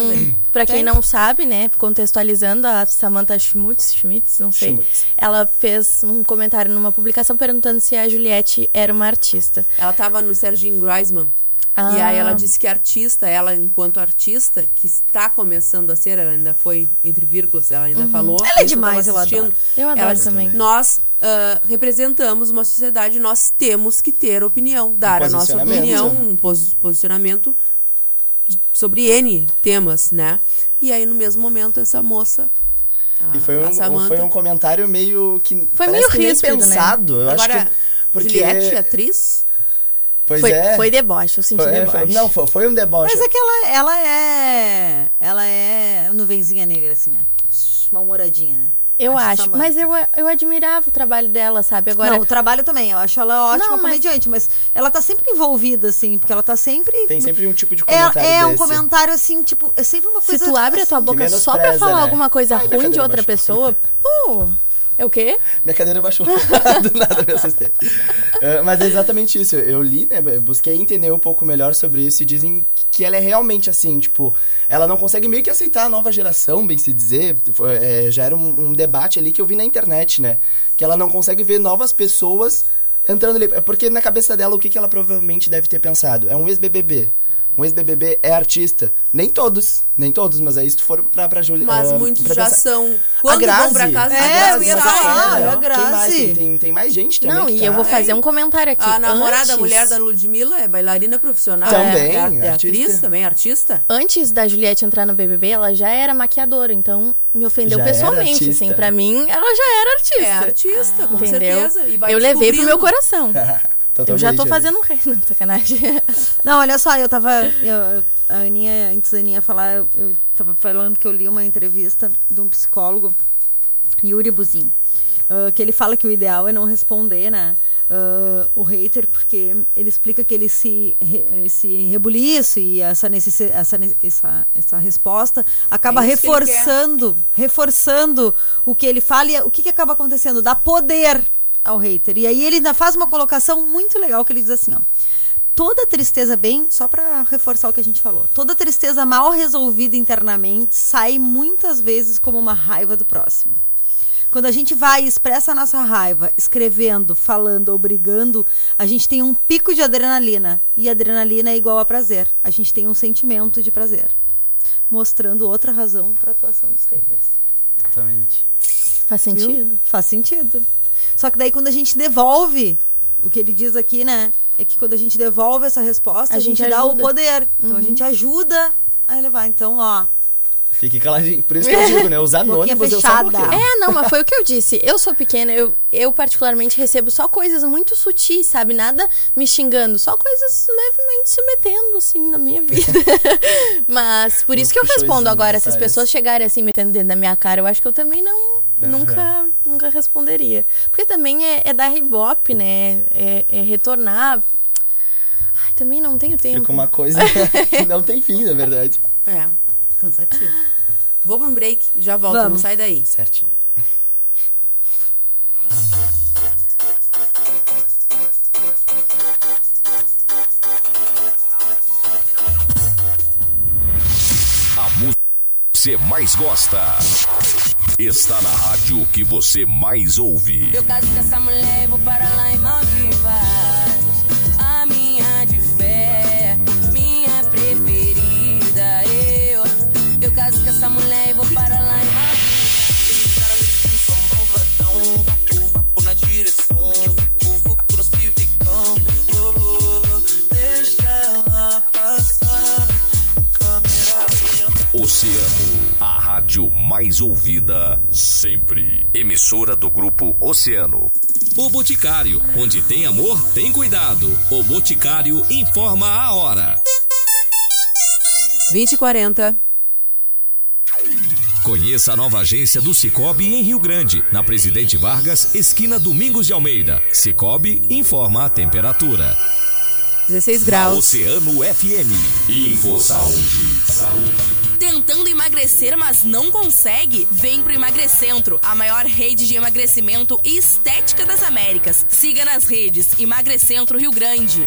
para quem Tem? não sabe, né, contextualizando a Samantha Schmutz, Schmitz, não sei. Schmutz. Ela fez um comentário numa publicação perguntando se a Juliette era uma artista. Ela tava no Serginho Greisman. Ah. E aí ela disse que artista, ela enquanto artista, que está começando a ser, ela ainda foi entre vírgulas, ela ainda falou. Ela é demais, eu adoro. Eu adoro Ela disse, também. Nós ah, representamos uma sociedade, nós temos que ter opinião, dar a nossa opinião, um posi- posicionamento sobre N temas, né? E aí no mesmo momento essa moça. a- E foi um, Samantha- foi um comentário meio que. Foi meio que nem ríspido, né? pensado. Eu Agora, acho que. Porque, Juliette, atriz? Pois foi, é. foi deboche, eu senti Foi- é, deboche. foi- não, foi, foi um deboche. Mas é que ela, ela é. Ela é nuvenzinha negra, assim, né? Mal-humoradinha, né? eu Acho acho, mas eu, eu admirava o trabalho dela, sabe? Agora, Não, o trabalho também. Eu acho ela ótima Não, mas- comediante, mas ela tá sempre envolvida, assim, porque ela tá sempre. Tem sempre um tipo de É, comentário é um desse. comentário assim, tipo, é sempre uma se coisa. tu abre a tua assim, boca só pra falar né? alguma coisa Ai, ruim de outra pessoa, pô, é o quê? Minha cadeira baixou. Do nada me assustei. É, mas é exatamente isso. Eu li, né? eu Busquei entender um pouco melhor sobre isso e dizem que ela é realmente assim, tipo, ela não consegue meio que aceitar a nova geração, bem se dizer. Foi, é, já era um, um debate ali que eu vi na internet, né? Que ela não consegue ver novas pessoas entrando ali. É Porque na cabeça dela, o que, que ela provavelmente deve ter pensado? É um ex-BBB. Um ex-BBB é artista. Nem todos, nem todos, mas aí se tu for pra, pra Júlia... Mas ah, muitos já pensar- são. A Quando Grazi, vão pra casa, a a É, Grazi eu ia falar, né? a mais? Grazi. Tem, tem, tem mais gente também. Não, e tá- eu vou fazer um comentário aqui. A namorada, Antes- a mulher da Ludmilla é bailarina profissional. Também, é, é, é artista. atriz também, artista. Antes da Juliette entrar no BBB, ela já era maquiadora, então me ofendeu Já pessoalmente, assim, pra mim, ela já era artista. É artista, com entendeu? certeza. E vai eu levei pro meu coração. Eu já tô fazendo um rei, não, sacanagem. Não, olha só, eu tava. eu- a Aninha, antes da Aninha falar, eu, eu tava falando que eu li uma entrevista de um psicólogo, Yuri Buzin, ah, que ele fala que o ideal é não responder, né? ah, o hater, porque ele explica que ele se, re- esse rebuliço e essa, necessi essa, essa, essa resposta acaba É isso que reforçando, reforçando o que ele fala e o que, que acaba acontecendo? Dá poder ao hater. E aí ele ainda faz uma colocação muito legal que ele diz assim, ó. Toda tristeza bem, só para reforçar o que a gente falou. Toda tristeza mal resolvida internamente sai muitas vezes como uma raiva do próximo. Quando a gente vai e expressa a nossa raiva, escrevendo, falando ou brigando, a gente tem um pico de adrenalina. E adrenalina é igual a prazer. A gente tem um sentimento de prazer. Mostrando outra razão para a atuação dos haters. Totalmente. Faz Viu? sentido? Faz sentido. Só que daí quando a gente devolve, o que ele diz aqui, né? É que quando a gente devolve essa resposta, a, A gente, gente dá o poder. Então a gente ajuda a elevar. Então, ó, Fique caladinho. Por isso que eu digo, né? Os anônimos eu só fechada. bloqueio. É, não, mas foi o que eu disse. Eu sou pequena, eu, eu particularmente recebo só coisas muito sutis, sabe? Nada me xingando, só coisas levemente se metendo, assim, na minha vida. mas por isso que eu respondo agora. Se as pessoas chegarem assim, metendo dentro da minha cara, eu acho que eu também não. É, nunca, nunca responderia. Porque também é, é dar ibope, né? É, é retornar. Ai, também não tenho tempo. Fica uma coisa que não tem fim, na verdade. É, cansativo. Vou pra um break e já volto, Vamos. não sai daí. Certinho. A música que você mais gosta. Está na rádio que você mais ouve. Eu caso com essa mulher e vou para lá em Maldivas. Essa mulher e vou para lá em Oceano, a rádio mais ouvida sempre. Emissora do grupo Oceano. O Boticário, onde tem amor, tem cuidado. O Boticário informa a hora. 20 e 40. Conheça a nova agência do Cicobi em Rio Grande, na Presidente Vargas, esquina Domingos de Almeida. Cicobi informa a temperatura. 16 A graus. Oceano FM. Info Saúde. Saúde. Tentando emagrecer, mas não consegue? Vem pro Emagrecentro, a maior rede de emagrecimento e estética das Américas. Siga nas redes Emagrecentro Rio Grande.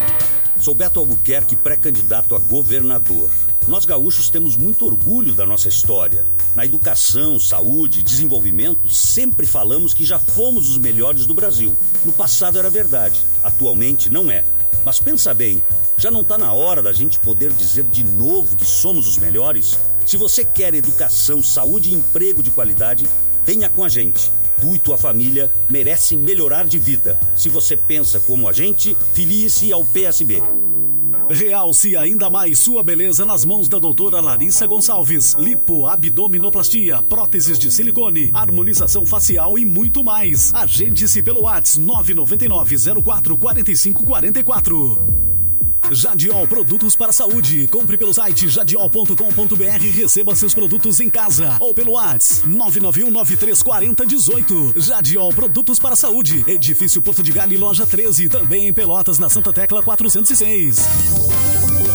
Sou Beto Albuquerque, pré-candidato a governador. Nós gaúchos temos muito orgulho da nossa história. Na educação, saúde desenvolvimento, sempre falamos que já fomos os melhores do Brasil. No passado era verdade, atualmente não é. Mas pensa bem, já não está na hora da gente poder dizer de novo que somos os melhores? Se você quer educação, saúde e emprego de qualidade, venha com a gente. Tu e tua família merecem melhorar de vida. Se você pensa como a gente, filie-se ao PSB. Realce ainda mais sua beleza nas mãos da doutora Larissa Gonçalves. Lipo, abdominoplastia, próteses de silicone, harmonização facial e muito mais. Agende-se pelo WhatsApp 999 04 45 44. Jadiol Produtos para a Saúde. Compre pelo site jadiol.com.br e receba seus produtos em casa. Ou pelo WhatsApp 991-9340-18. Jadiol Produtos para a Saúde. Edifício Porto de Galho, loja 13. Também em Pelotas, na Santa Tecla 406.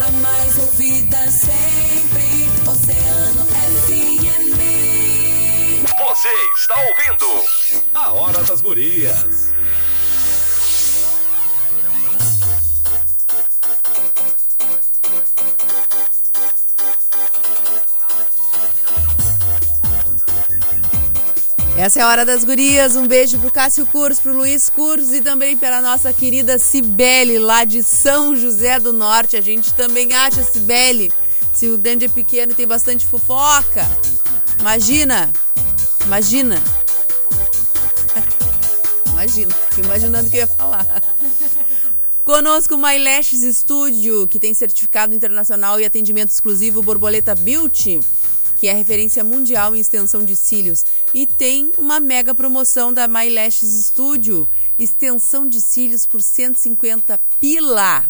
A mais ouvida sempre, Oceano FM. Você está ouvindo a Hora das Gurias. Essa é a hora das gurias. Um beijo pro Cássio Curso, pro Luiz Curso e também para nossa querida Cibele, lá de São José do Norte. A gente também acha, Cibele, se o grande é pequeno tem bastante fofoca. Imagina, imagina. Imagina, imaginando o que eu ia falar. Conosco o My Lashes Studio, que tem certificado internacional e atendimento exclusivo Borboleta Beauty, que é referência mundial em extensão de cílios. E tem uma mega promoção da My Lashes Studio, extensão de cílios por 150 pila.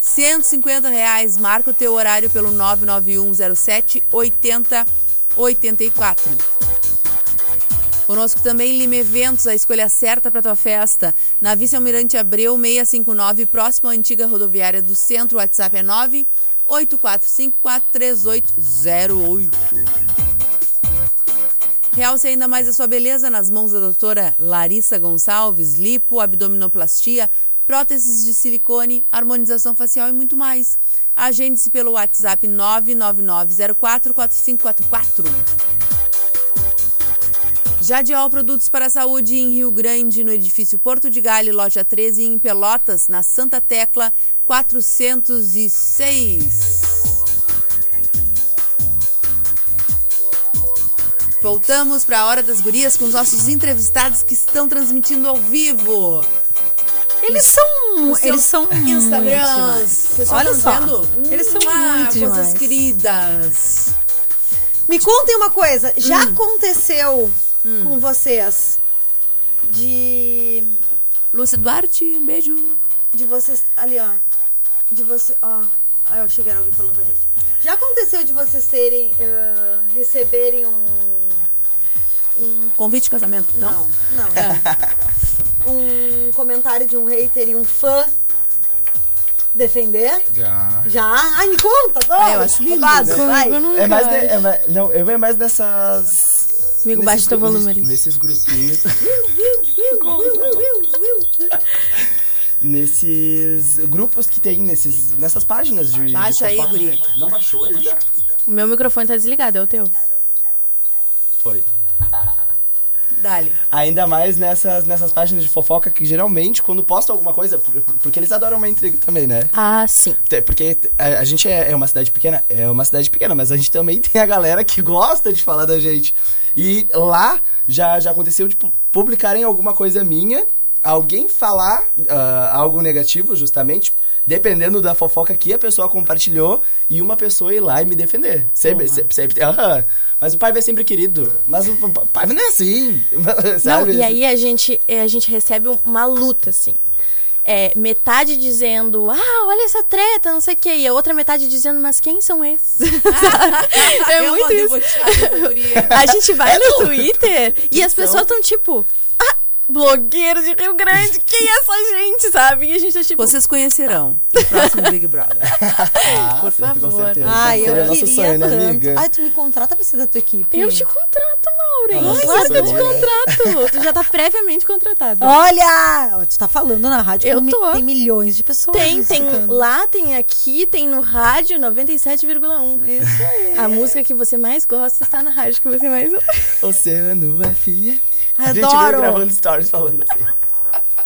150 reais, marca o teu horário pelo 99107 8084. Conosco também Lima Eventos, a escolha certa para tua festa. Na Vice Almirante Abreu 659, próximo à antiga rodoviária do centro. O WhatsApp é 984543808. Realce ainda mais a sua beleza nas mãos da doutora Larissa Gonçalves, lipo, abdominoplastia, próteses de silicone, harmonização facial e muito mais. Agende-se pelo WhatsApp 999044544. Jadiol Produtos para a Saúde em Rio Grande, no edifício Porto de Galho, loja 13, e em Pelotas, na Santa Tecla 406. Voltamos para a Hora das Gurias com os nossos entrevistados que estão transmitindo ao vivo. Eles são, eles são Instagrams. Olha tão só, vendo? eles são Ah, muito coisas demais. queridas. Me contem uma coisa, já Hum. aconteceu com vocês de Lúcia Duarte, um beijo. de vocês ali ó, de você, ó, ah, eu achei que era alguém falando com a gente. Já aconteceu de vocês terem eh, receberem um um Convite de casamento? não, não. É. um comentário de um hater e um fã defender? Já. Já? Ai, me conta. Ah, eu acho lindo. Vai. eu não- É mais, de- é mais- não, eu é mais dessas. Amigo, baixa teu volume nesses- ali. Nesses grupinhos. nesses grupos que tem nesses, nessas páginas de. de Baixa aí, fofoca. guri. Não baixou ainda? O meu microfone tá desligado, é o teu. Foi. Dali. Ainda mais nessas, nessas páginas de fofoca que geralmente, quando postam alguma coisa, por- porque eles adoram uma intriga também, né? Ah, sim. Porque a, a gente é, é uma cidade pequena, é uma cidade pequena, mas a gente também tem a galera que gosta de falar da gente. E lá já, já aconteceu de pu- publicarem alguma coisa minha, alguém falar ah, algo negativo, justamente, dependendo da fofoca que a pessoa compartilhou, e uma pessoa ir lá e me defender. Sempre, se- sempre, aham. Mas o pai vai sempre querido. Mas o pai não é assim. Não, e aí a gente, é, a gente recebe uma luta, assim. É, metade dizendo, ah, olha essa treta, não sei o quê. E a outra metade dizendo, mas quem são esses? é Eu muito isso. A gente vai no Twitter e as pessoas estão tipo, blogueiro de Rio Grande, quem é essa gente, sabe? E a gente tá tipo, Vocês conhecerão no próximo Big Brother. Ah, Por com favor. certeza. Ai, eu queria sonho, né, tanto. amiga? Ai, tu me contrata pra ser da tua equipe. eu te contrato, Maureen. Ai, claro que eu te contrato. Tu já tá previamente contratado. Olha! Tu tá falando na rádio Eu tô. tem milhões de pessoas. Tem, tem escutando. lá, tem aqui, tem no rádio 97,1. Isso aí. A música que você mais gosta está na rádio que você mais ouve. Oceano FM. A gente Adoro. veio gravando stories falando assim.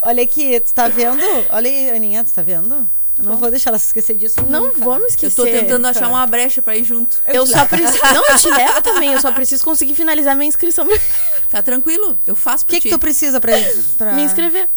Olha aqui, tu tá vendo? Olha aí, Aninha, tu tá vendo? Eu não vou deixar ela se esquecer disso. Não nunca. vou me Eu esquecer. tô tentando achar uma brecha pra ir junto. Eu só preciso. Não, eu te levo também. Eu só preciso conseguir finalizar minha inscrição. Tá tranquilo? Eu faço O pra que, que tu precisa pra, pra Me inscrever.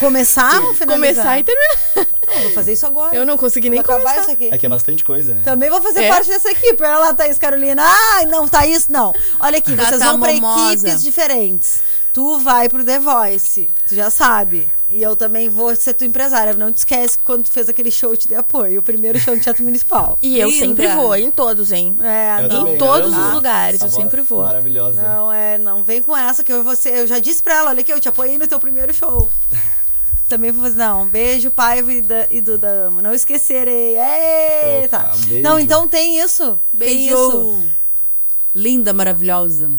Começar ou finalizar? Começar e terminar. Não, vou fazer isso agora. Eu não consegui nem vou acabar começar. isso aqui. É que é bastante coisa, né? Também vou fazer É? parte dessa equipe. Olha lá, Thaís Carolina. Ai, não, Thaís, não. Olha aqui, Tata vocês vão pra Momosa. equipes diferentes. Tu vai pro The Voice, tu já sabe. E eu também vou ser tua empresária. Não te esquece que quando tu fez aquele show eu te dei apoio. O primeiro show no Teatro Municipal. E eu Linda. sempre vou, em todos, hein? É, não. em todos os lugares, essa eu sempre vou. Maravilhosa. Não, é, não vem com essa que eu vou ser, eu já disse pra ela, olha aqui, eu te apoiei no teu primeiro show. Também vou fazer, não, beijo, Paiva e, da, Duda Amo. Não esquecerei. Eita. Opa, um beijo. não, então tem isso. Tem isso. Beijo. Linda, maravilhosa.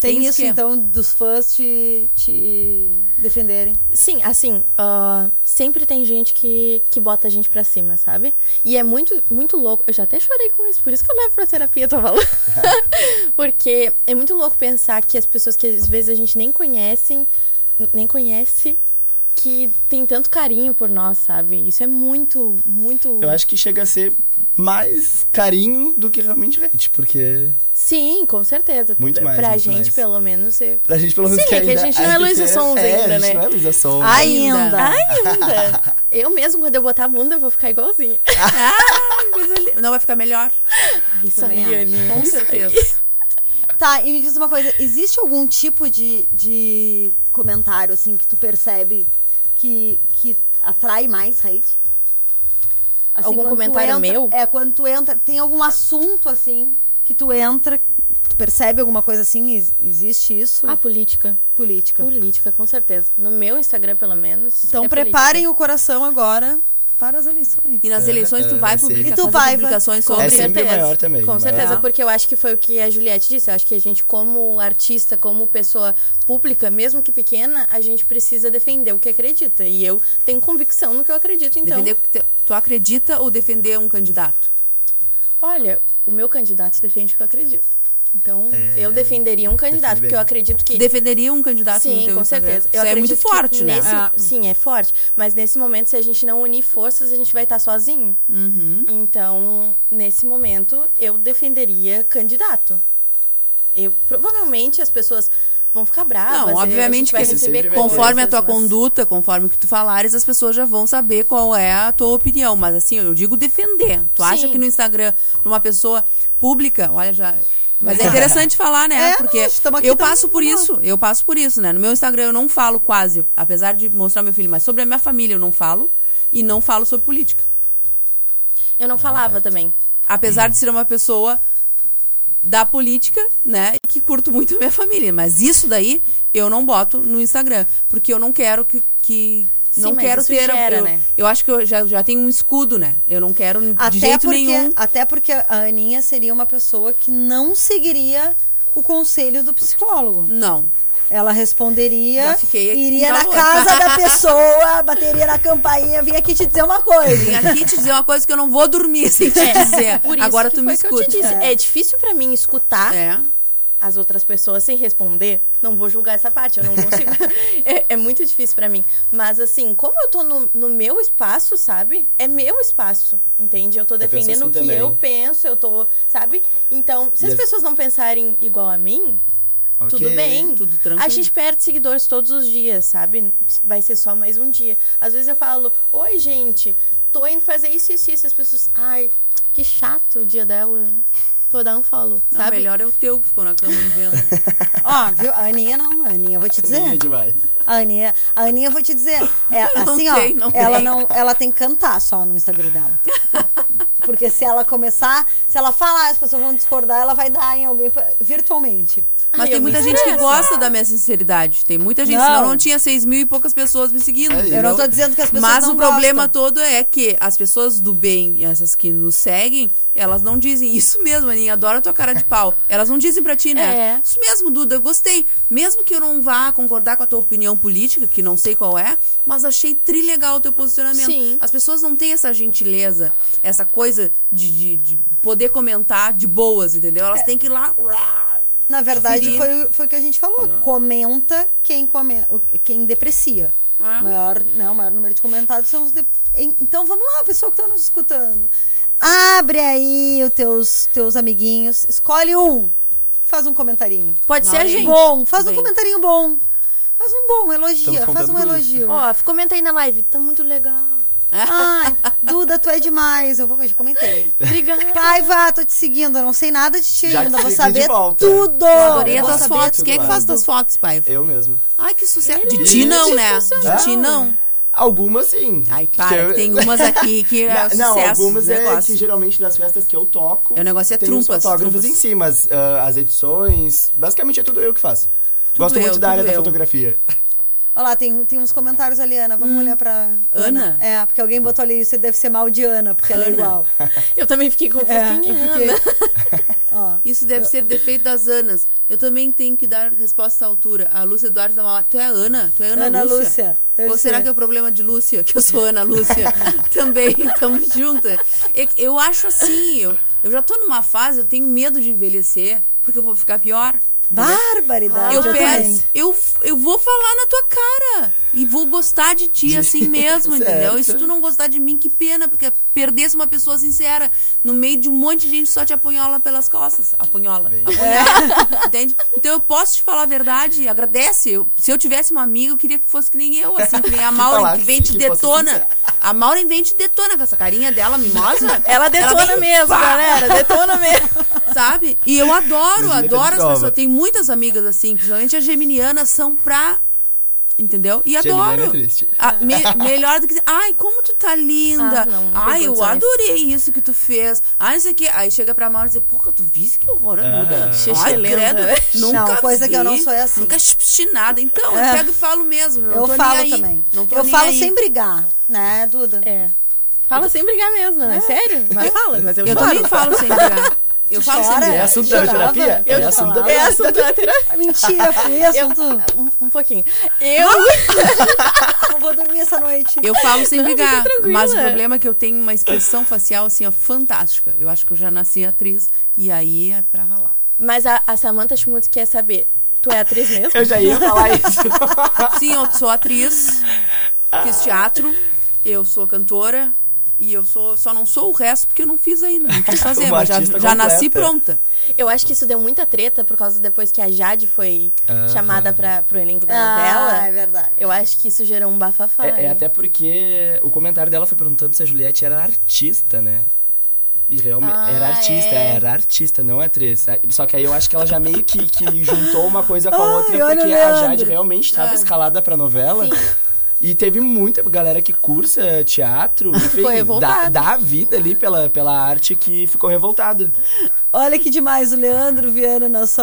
Tem, Tem isso, esquema. então, dos fãs te, te defenderem. Sim, assim, ah, sempre tem gente que, que bota a gente pra cima, sabe? E é muito, muito louco. Eu já até chorei com isso, por isso que eu levo pra terapia, tô falando. Porque é muito louco pensar que as pessoas que às vezes a gente nem conhecem, nem conhece, que tem tanto carinho por nós, sabe? Isso é muito, muito. Eu acho que chega a ser mais carinho do que realmente hate, porque Sim, com certeza. Muito mais, Pra muito gente, mais. pelo menos. Ser... pra gente pelo menos Sim, que é que a gente não é Luísa Sons é, ainda, a gente né? não é Luísa Sons. Ainda. Ainda! eu mesmo, quando eu botar a bunda, eu vou ficar igualzinha. Ah, coisa linda. Não vai ficar melhor? Isso aí. Com certeza. Tá, e me diz uma coisa, existe algum tipo de, de comentário, assim, que tu percebe que, que atrai mais hate? Assim, Algum comentário entra- meu? É, quando tu entra, tem algum assunto, assim, que tu entra, tu percebe alguma coisa assim, ex- existe isso? A política. Política. Política, com certeza. No meu Instagram, pelo menos. Então é preparem o coração agora para as eleições. E nas É, eleições tu é, vai sim. publicar, E tu vai, publicações Com sobre... É sempre certeza. maior também, Com mas- certeza, É. porque eu acho que foi o que a Juliette disse. Eu acho que a gente, como artista, como pessoa pública, mesmo que pequena, a gente precisa defender o que acredita. E eu tenho convicção no que eu acredito, então. Defender o que te- tu acredita ou defender um candidato? Olha, o meu candidato defende o que eu acredito. Então, É, eu defenderia um candidato, porque eu acredito que. Defenderia um candidato no Sim, teu com certeza. Isso é muito forte, né? nesse- Ah. Sim, é forte. Mas nesse momento, se a gente não unir forças, a gente vai estar sozinho. Uhum. Então, nesse momento, eu defenderia candidato. Eu provavelmente as pessoas vão ficar bravas. Não, a obviamente que receber conforme a tua mas- conduta, conforme o que tu falares, as pessoas já vão saber qual é a tua opinião. Mas assim, eu digo defender. Tu acha Sim. que no Instagram, pra uma pessoa pública, olha já. Mas é interessante falar, né? É, Porque não, eu passo por isso, eu passo por isso, né? No meu Instagram eu não falo quase, apesar de mostrar meu filho, mas sobre a minha família eu não falo e não falo sobre política. Eu não falava também. Apesar de ser uma pessoa da política, né, e que curto muito a minha família, mas isso daí eu não boto no Instagram, porque eu não quero que, que Sim, não mas quero isso ter, gera, eu, né? eu acho que eu já, já tenho um escudo, né? Eu não quero de Até jeito porque, nenhum. até porque a Aninha seria uma pessoa que não seguiria o conselho do psicólogo. Não. Ela responderia, iria na casa da pessoa, bateria na campainha, vim aqui te dizer uma coisa. Vim aqui te dizer uma coisa que eu não vou dormir sem te dizer. É, Por isso Agora que tu me te escuta. disse. É. difícil pra mim escutar É. as outras pessoas sem responder. Não vou julgar essa parte, eu não consigo. é, é muito difícil pra mim. Mas assim, como eu tô no, no meu espaço, sabe? É meu espaço, entende? Eu tô defendendo assim o que também. eu penso, eu tô, sabe? Então, se E as as- pessoas não pensarem igual a mim, Ok. tudo bem. Tudo tranquilo. A gente perde seguidores todos os dias, sabe? Vai ser só mais um dia. Às vezes eu falo, oi, gente, tô indo fazer isso, isso, isso. As pessoas, ai, que chato o dia dela. Vou dar um follow, Não, sabe? melhor é o teu que ficou na cama me vendo. Ó, viu? A Aninha não, a Aninha, eu vou te dizer. Aninha é demais. A Aninha, a Aninha, eu vou te dizer. É, Não assim, tem, ó, não ela tem. não, ela tem que cantar só no Instagram dela. Porque se ela começar, se ela falar, as pessoas vão discordar, ela vai dar em alguém virtualmente. Mas Ai, tem muita gente que gosta da minha sinceridade. Tem muita gente, Não. senão não tinha seis mil e poucas pessoas me seguindo. É, Eu não não- tô dizendo que as pessoas Mas não o problema gostam. todo é que as pessoas do bem, essas que nos seguem, elas não dizem isso mesmo, Aninha, adoro a tua cara de pau. Elas não dizem pra ti, né? É. Isso mesmo, Duda, eu gostei. Mesmo que eu não vá concordar com a tua opinião política, que não sei qual é, mas achei trilegal o teu posicionamento. Sim. As pessoas não têm essa gentileza, essa coisa de, de, de poder comentar de boas, entendeu? Elas têm que ir lá. Na verdade, foi, foi o que a gente falou. Comenta quem, come, quem deprecia. É. O maior, né, o maior número de comentados são os. de- Então vamos lá, pessoal que está nos escutando. Abre aí os teus, teus amiguinhos, escolhe um, faz um comentarinho. Pode ser a gente. Bom, faz um Bem. comentarinho bom. Faz um bom, elogia, faz um elogio. Ó, comenta aí na live, tá muito legal. Ai, Duda, tu é demais. Eu vou, eu já comentei. Obrigada. Paiva, tô te seguindo. Eu não sei nada de ti Já ainda. Vou saber tudo. Adorei Eu as vou tuas fotos. Quem é que faz tuas fotos, pai? Eu mesmo. Ai, que sucesso. De ti não, né? De ti não. Algumas sim. Ai, Que para, eu- que tem umas aqui que é não, sucesso. algumas é que geralmente nas festas que eu toco. É, o negócio é tem os trumpas, fotógrafos trumpas. em si, mas ah, as edições, basicamente é tudo eu que faço. Gosto eu, muito da tudo área da eu. fotografia. Olha lá, tem, tem uns comentários ali, Ana. Vamos olhar pra. Ana? É, porque alguém botou ali, isso deve ser mal de Ana, porque ela é Ana. igual. Eu também fiquei. É, Quem é Ana? fiquei- Ó, Isso deve ser defeito das Anas. Eu também tenho que dar resposta à altura. A Lúcia Eduardo da Mauá. Tu é a Ana? Tu é Ana, Ana Lúcia? Lúcia, Ou será ser. que é o problema de Lúcia? Que eu sou Ana Lúcia. também, estamos juntas. É Eu acho assim, eu, eu já tô numa fase, eu tenho medo de envelhecer, porque eu vou ficar pior. Barbaridade. Eu, eu peço, eu, eu vou falar na tua cara. E vou gostar de ti assim mesmo, entendeu? E se tu não gostar de mim, que pena, porque perdesse uma pessoa sincera no meio de um monte de gente só te apunhola pelas costas. Apunhola. Apunhala. Entende? Então eu posso te falar a verdade, agradece. Eu- se eu tivesse uma amiga, eu queria que fosse que nem eu, assim, que nem a Maureen, que vem te detona. A Maureen vem te detona com essa carinha dela mimosa. Ela detona vem, mesmo, pá! galera. Detona mesmo. sabe? E eu adoro, adoro as pessoas. Tem muitas amigas assim, principalmente as geminianas, são pra. Entendeu? E Geminiana adoro. é triste. Ah, me- melhor do que. Ai, como tu tá linda. Ah, não, não Ai, eu condições. adorei isso que tu fez. Ai, isso aqui. Aí chega pra Mauro e diz: Porra, tu viste que horror, amiga? Ai, Xixelenta. credo. Nunca Não, coisa vi, que eu não sou é assim. Nunca nada. Então, É. eu pego e falo mesmo. Não Eu tô falo nem aí. também. Não tô Eu nem falo aí. sem brigar, né, Duda? É. Fala sem brigar mesmo, é sério? Mas fala, mas eu, Eu também falo sem brigar. Eu falo sem chora? É brigar. assunto da terapia? Eu é assunto da. É assunto da terapia. Mentira, fui assunto. Um, um pouquinho. Eu. Não vou dormir essa noite. Eu falo sem brigar, tranquila. mas o problema é que eu tenho uma expressão facial assim, ó, fantástica. Eu acho que eu já nasci atriz e aí é pra ralar. Mas a, a Samantha Schmutz quer saber. Tu é atriz mesmo? Eu já ia falar isso. Sim, eu sou atriz, fiz teatro, eu sou cantora e eu sou só não sou o resto porque eu não fiz ainda, não quis fazer, mas já, já nasci pronta. Eu acho que isso deu muita treta por causa depois que a Jade foi chamada pra, pro elenco da Ah, novela. é verdade. Eu acho que isso gerou um bafafá. É, é até porque o comentário dela foi perguntando se a Juliette era artista, né? E realmente Ah, era artista, é. era artista, não atriz. Só que aí eu acho que ela já meio que, que juntou uma coisa com a outra, porque a. Jade realmente estava É. escalada pra novela. E teve muita galera que cursa teatro, enfim, Foi revoltada. dá a vida ali pela, pela arte que ficou revoltada. Olha que demais, o Leandro Viana, nosso,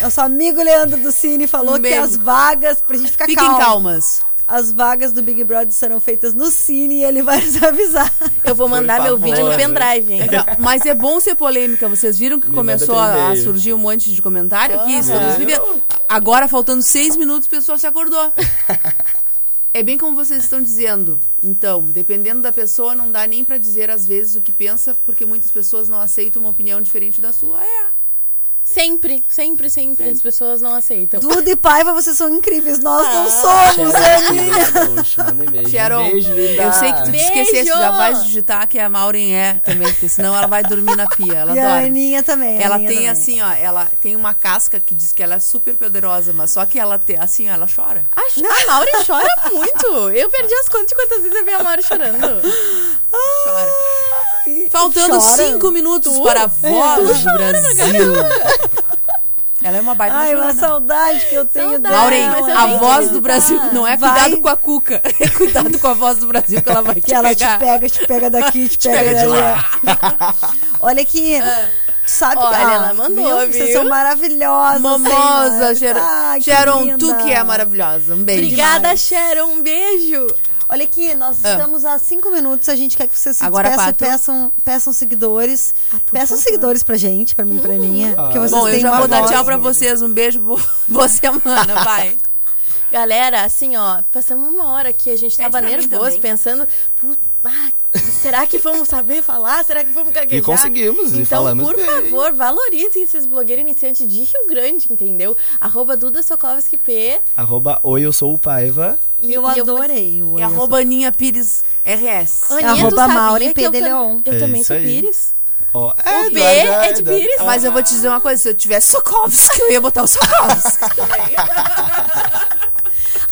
nosso amigo Leandro do Cine, falou Um que as vagas, pra gente ficar Fiquem calmo, calmas. as vagas do Big Brother serão feitas no Cine e ele vai nos avisar. Eu vou mandar meu vídeo no pendrive, hein? Mas é bom ser polêmica. Vocês viram que Me começou a, a surgir um monte de comentário aqui? Estamos Ah. vivendo. Agora, faltando seis minutos, o pessoal se acordou. É bem como vocês estão dizendo. Então, dependendo da pessoa, não dá nem pra dizer às vezes o que pensa, porque muitas pessoas não aceitam uma opinião diferente da sua. É. Sempre, sempre, sempre. As pessoas não aceitam. Duda e Paiva, vocês são incríveis, nós não Ah. somos. Gaúcho, manda e-mail. Sharon, Beijo, linda. eu sei que tu te esquecesse, Beijo! já vai digitar que a Maureen é também, porque senão ela vai dormir na pia. Ela E a dorme. Aninha também. a Ela Aninha tem também. assim, ó, ela tem uma casca que diz que ela é super poderosa, mas só que ela tem, assim, ó, ela chora. A, a Mauri chora muito. Eu perdi as contas de quantas vezes eu vi a Mauri chorando. Chora. Faltando Chora? cinco minutos para a voz do Brasil. Ela é uma baita Ai, uma saudade que eu tenho Saudade. dela. Eu a voz do Brasil não é Vai. cuidado com a cuca, é cuidado com a voz do Brasil que ela vai te Que ela pegar. te pega, te pega daqui, te, pega, pega de dali. Olha aqui, sabe Olha, que ela mandou, Vocês viu? são maravilhosas. Mamosa, hein, Sharon. Ai, que Sharon, tu linda. que é maravilhosa. Um beijo. Obrigada, Sharon. Um beijo. Olha aqui, nós Ah. estamos há cinco minutos. A gente quer que vocês se Agora despeçam, peçam, peçam seguidores. Ah, peçam favor. seguidores pra gente, pra mim e pra Aninha. Porque vocês Bom, eu já uma vou dar voz. tchau pra vocês. Um beijo, bo- boa semana, vai. Galera, assim, ó, passamos uma hora aqui, a gente tava nervoso, pensando, "Put- ah, será que vamos saber falar? Será que vamos gaguejar? E conseguimos, e Então, falamos por bem. favor, valorizem esses blogueiros iniciantes de Rio Grande, entendeu? Arroba Duda Sokovski P. Arroba Oi, eu sou o Paiva. E, Eu e vou- adorei. o E arroba Aninha Pires RS. Aninha, Arroba Maureen eu, P. de Leon. eu É também sou aí. Pires. Ó, O P é de. Pires. Mas eu vou te dizer uma coisa, se eu tivesse Sokovski, eu ia botar o Sokovski.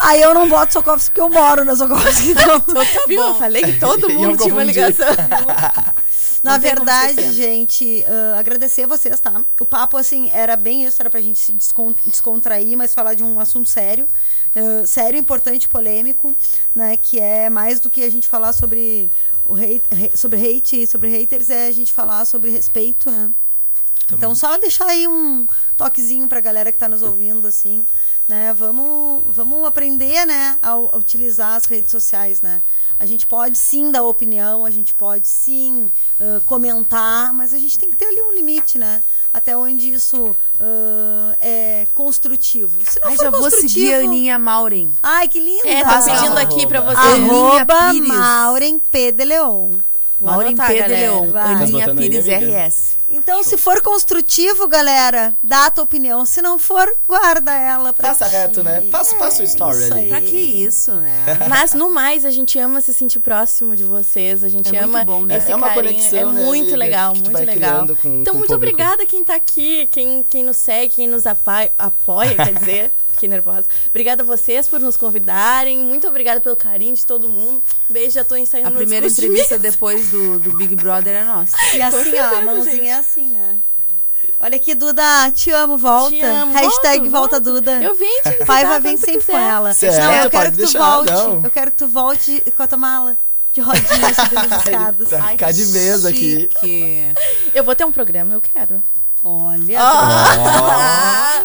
Aí eu não boto Sokovski porque eu moro na Sokovski. Então, Viu? Eu falei que todo mundo tinha uma ligação. Na verdade, gente, ah, agradecer vocês, tá? O papo, assim, era bem isso, era pra gente se descon- descontrair, mas falar de um assunto sério. ah, sério, importante, polêmico, né? Que é mais do que a gente falar sobre o hate, ha- sobre hate e sobre haters, é a gente falar sobre respeito, né? Então, só deixar aí um toquezinho pra galera que tá nos ouvindo, assim, né? Vamos, vamos aprender, né, a, utilizar as redes sociais, né? A gente pode sim dar opinião, a gente pode sim ah, comentar, mas a gente tem que ter ali um limite, né? até onde isso ah, é construtivo. Se não Ai, for já vou seguir a Aninha Maureen. Ai, que linda! É, tá pedindo aqui pra você. Arroba Pires. Maureen P. de Leon. Vou Maureen anotar, P. de galera. Leon. Vai. Tá Aninha Pires? RS. Então, se for construtivo, galera, dá a tua opinião. Se não for, guarda ela pra Passa ti. reto, né? Passa, passa o story ali. aí. Pra que isso, né? Mas no mais, a gente ama se sentir próximo de vocês. A gente É muito ama bom, né? esse É uma carinho. conexão, é né, muito amiga, legal, muito legal. com- então, com muito obrigada quem tá aqui, quem, quem nos segue, quem nos apoia, apoia quer dizer. Fiquei nervosa. Obrigada a vocês por nos convidarem. Muito obrigada pelo carinho de todo mundo. Beijo, já tô ensaiando A meu primeira de entrevista mim. depois do, do Big Brother é nossa. E assim, certeza, ó, a mãozinha gente. é assim, né? Olha aqui, Duda, te amo, volta. Te amo, Hashtag volto, volta, volto. Duda. Eu venho te Pai vai vir sempre quiser. com ela. Certo, não, eu quero que tu deixar, volte. não. Eu quero que tu volte com a tua mala. De rodinha subindo as escadas. Pra ficar de mesa aqui. Chique. Eu vou ter um programa, eu quero. Olha. Ô,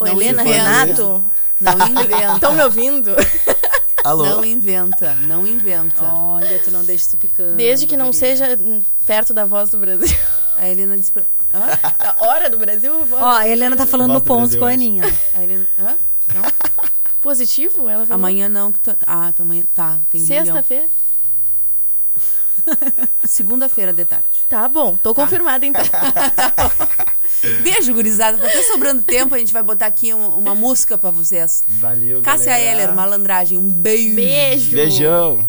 Não Helena. Renato, Não inventa. estão me ouvindo? Alô? Não inventa, não inventa. Olha, tu não deixa isso picando. Desde que não seja hum, perto da voz do Brasil. A Helena disse pra... Hã? A hora do Brasil, voz Ó, a Helena tá falando no do ponto Brasil com a hoje. Aninha. A Helena... Hã? Não? positivo? Ela falou. Amanhã não. que tu- Ah, tu amanhã... Tá, tem. Sexta-feira? Segunda-feira de tarde. Tá bom, tô confirmada então. Beijo, gurizada. Tá até sobrando tempo. A gente vai botar aqui um- uma música pra vocês. Valeu, Cássia galera. Heller, Malandragem. Um beijo. Beijo. Beijão.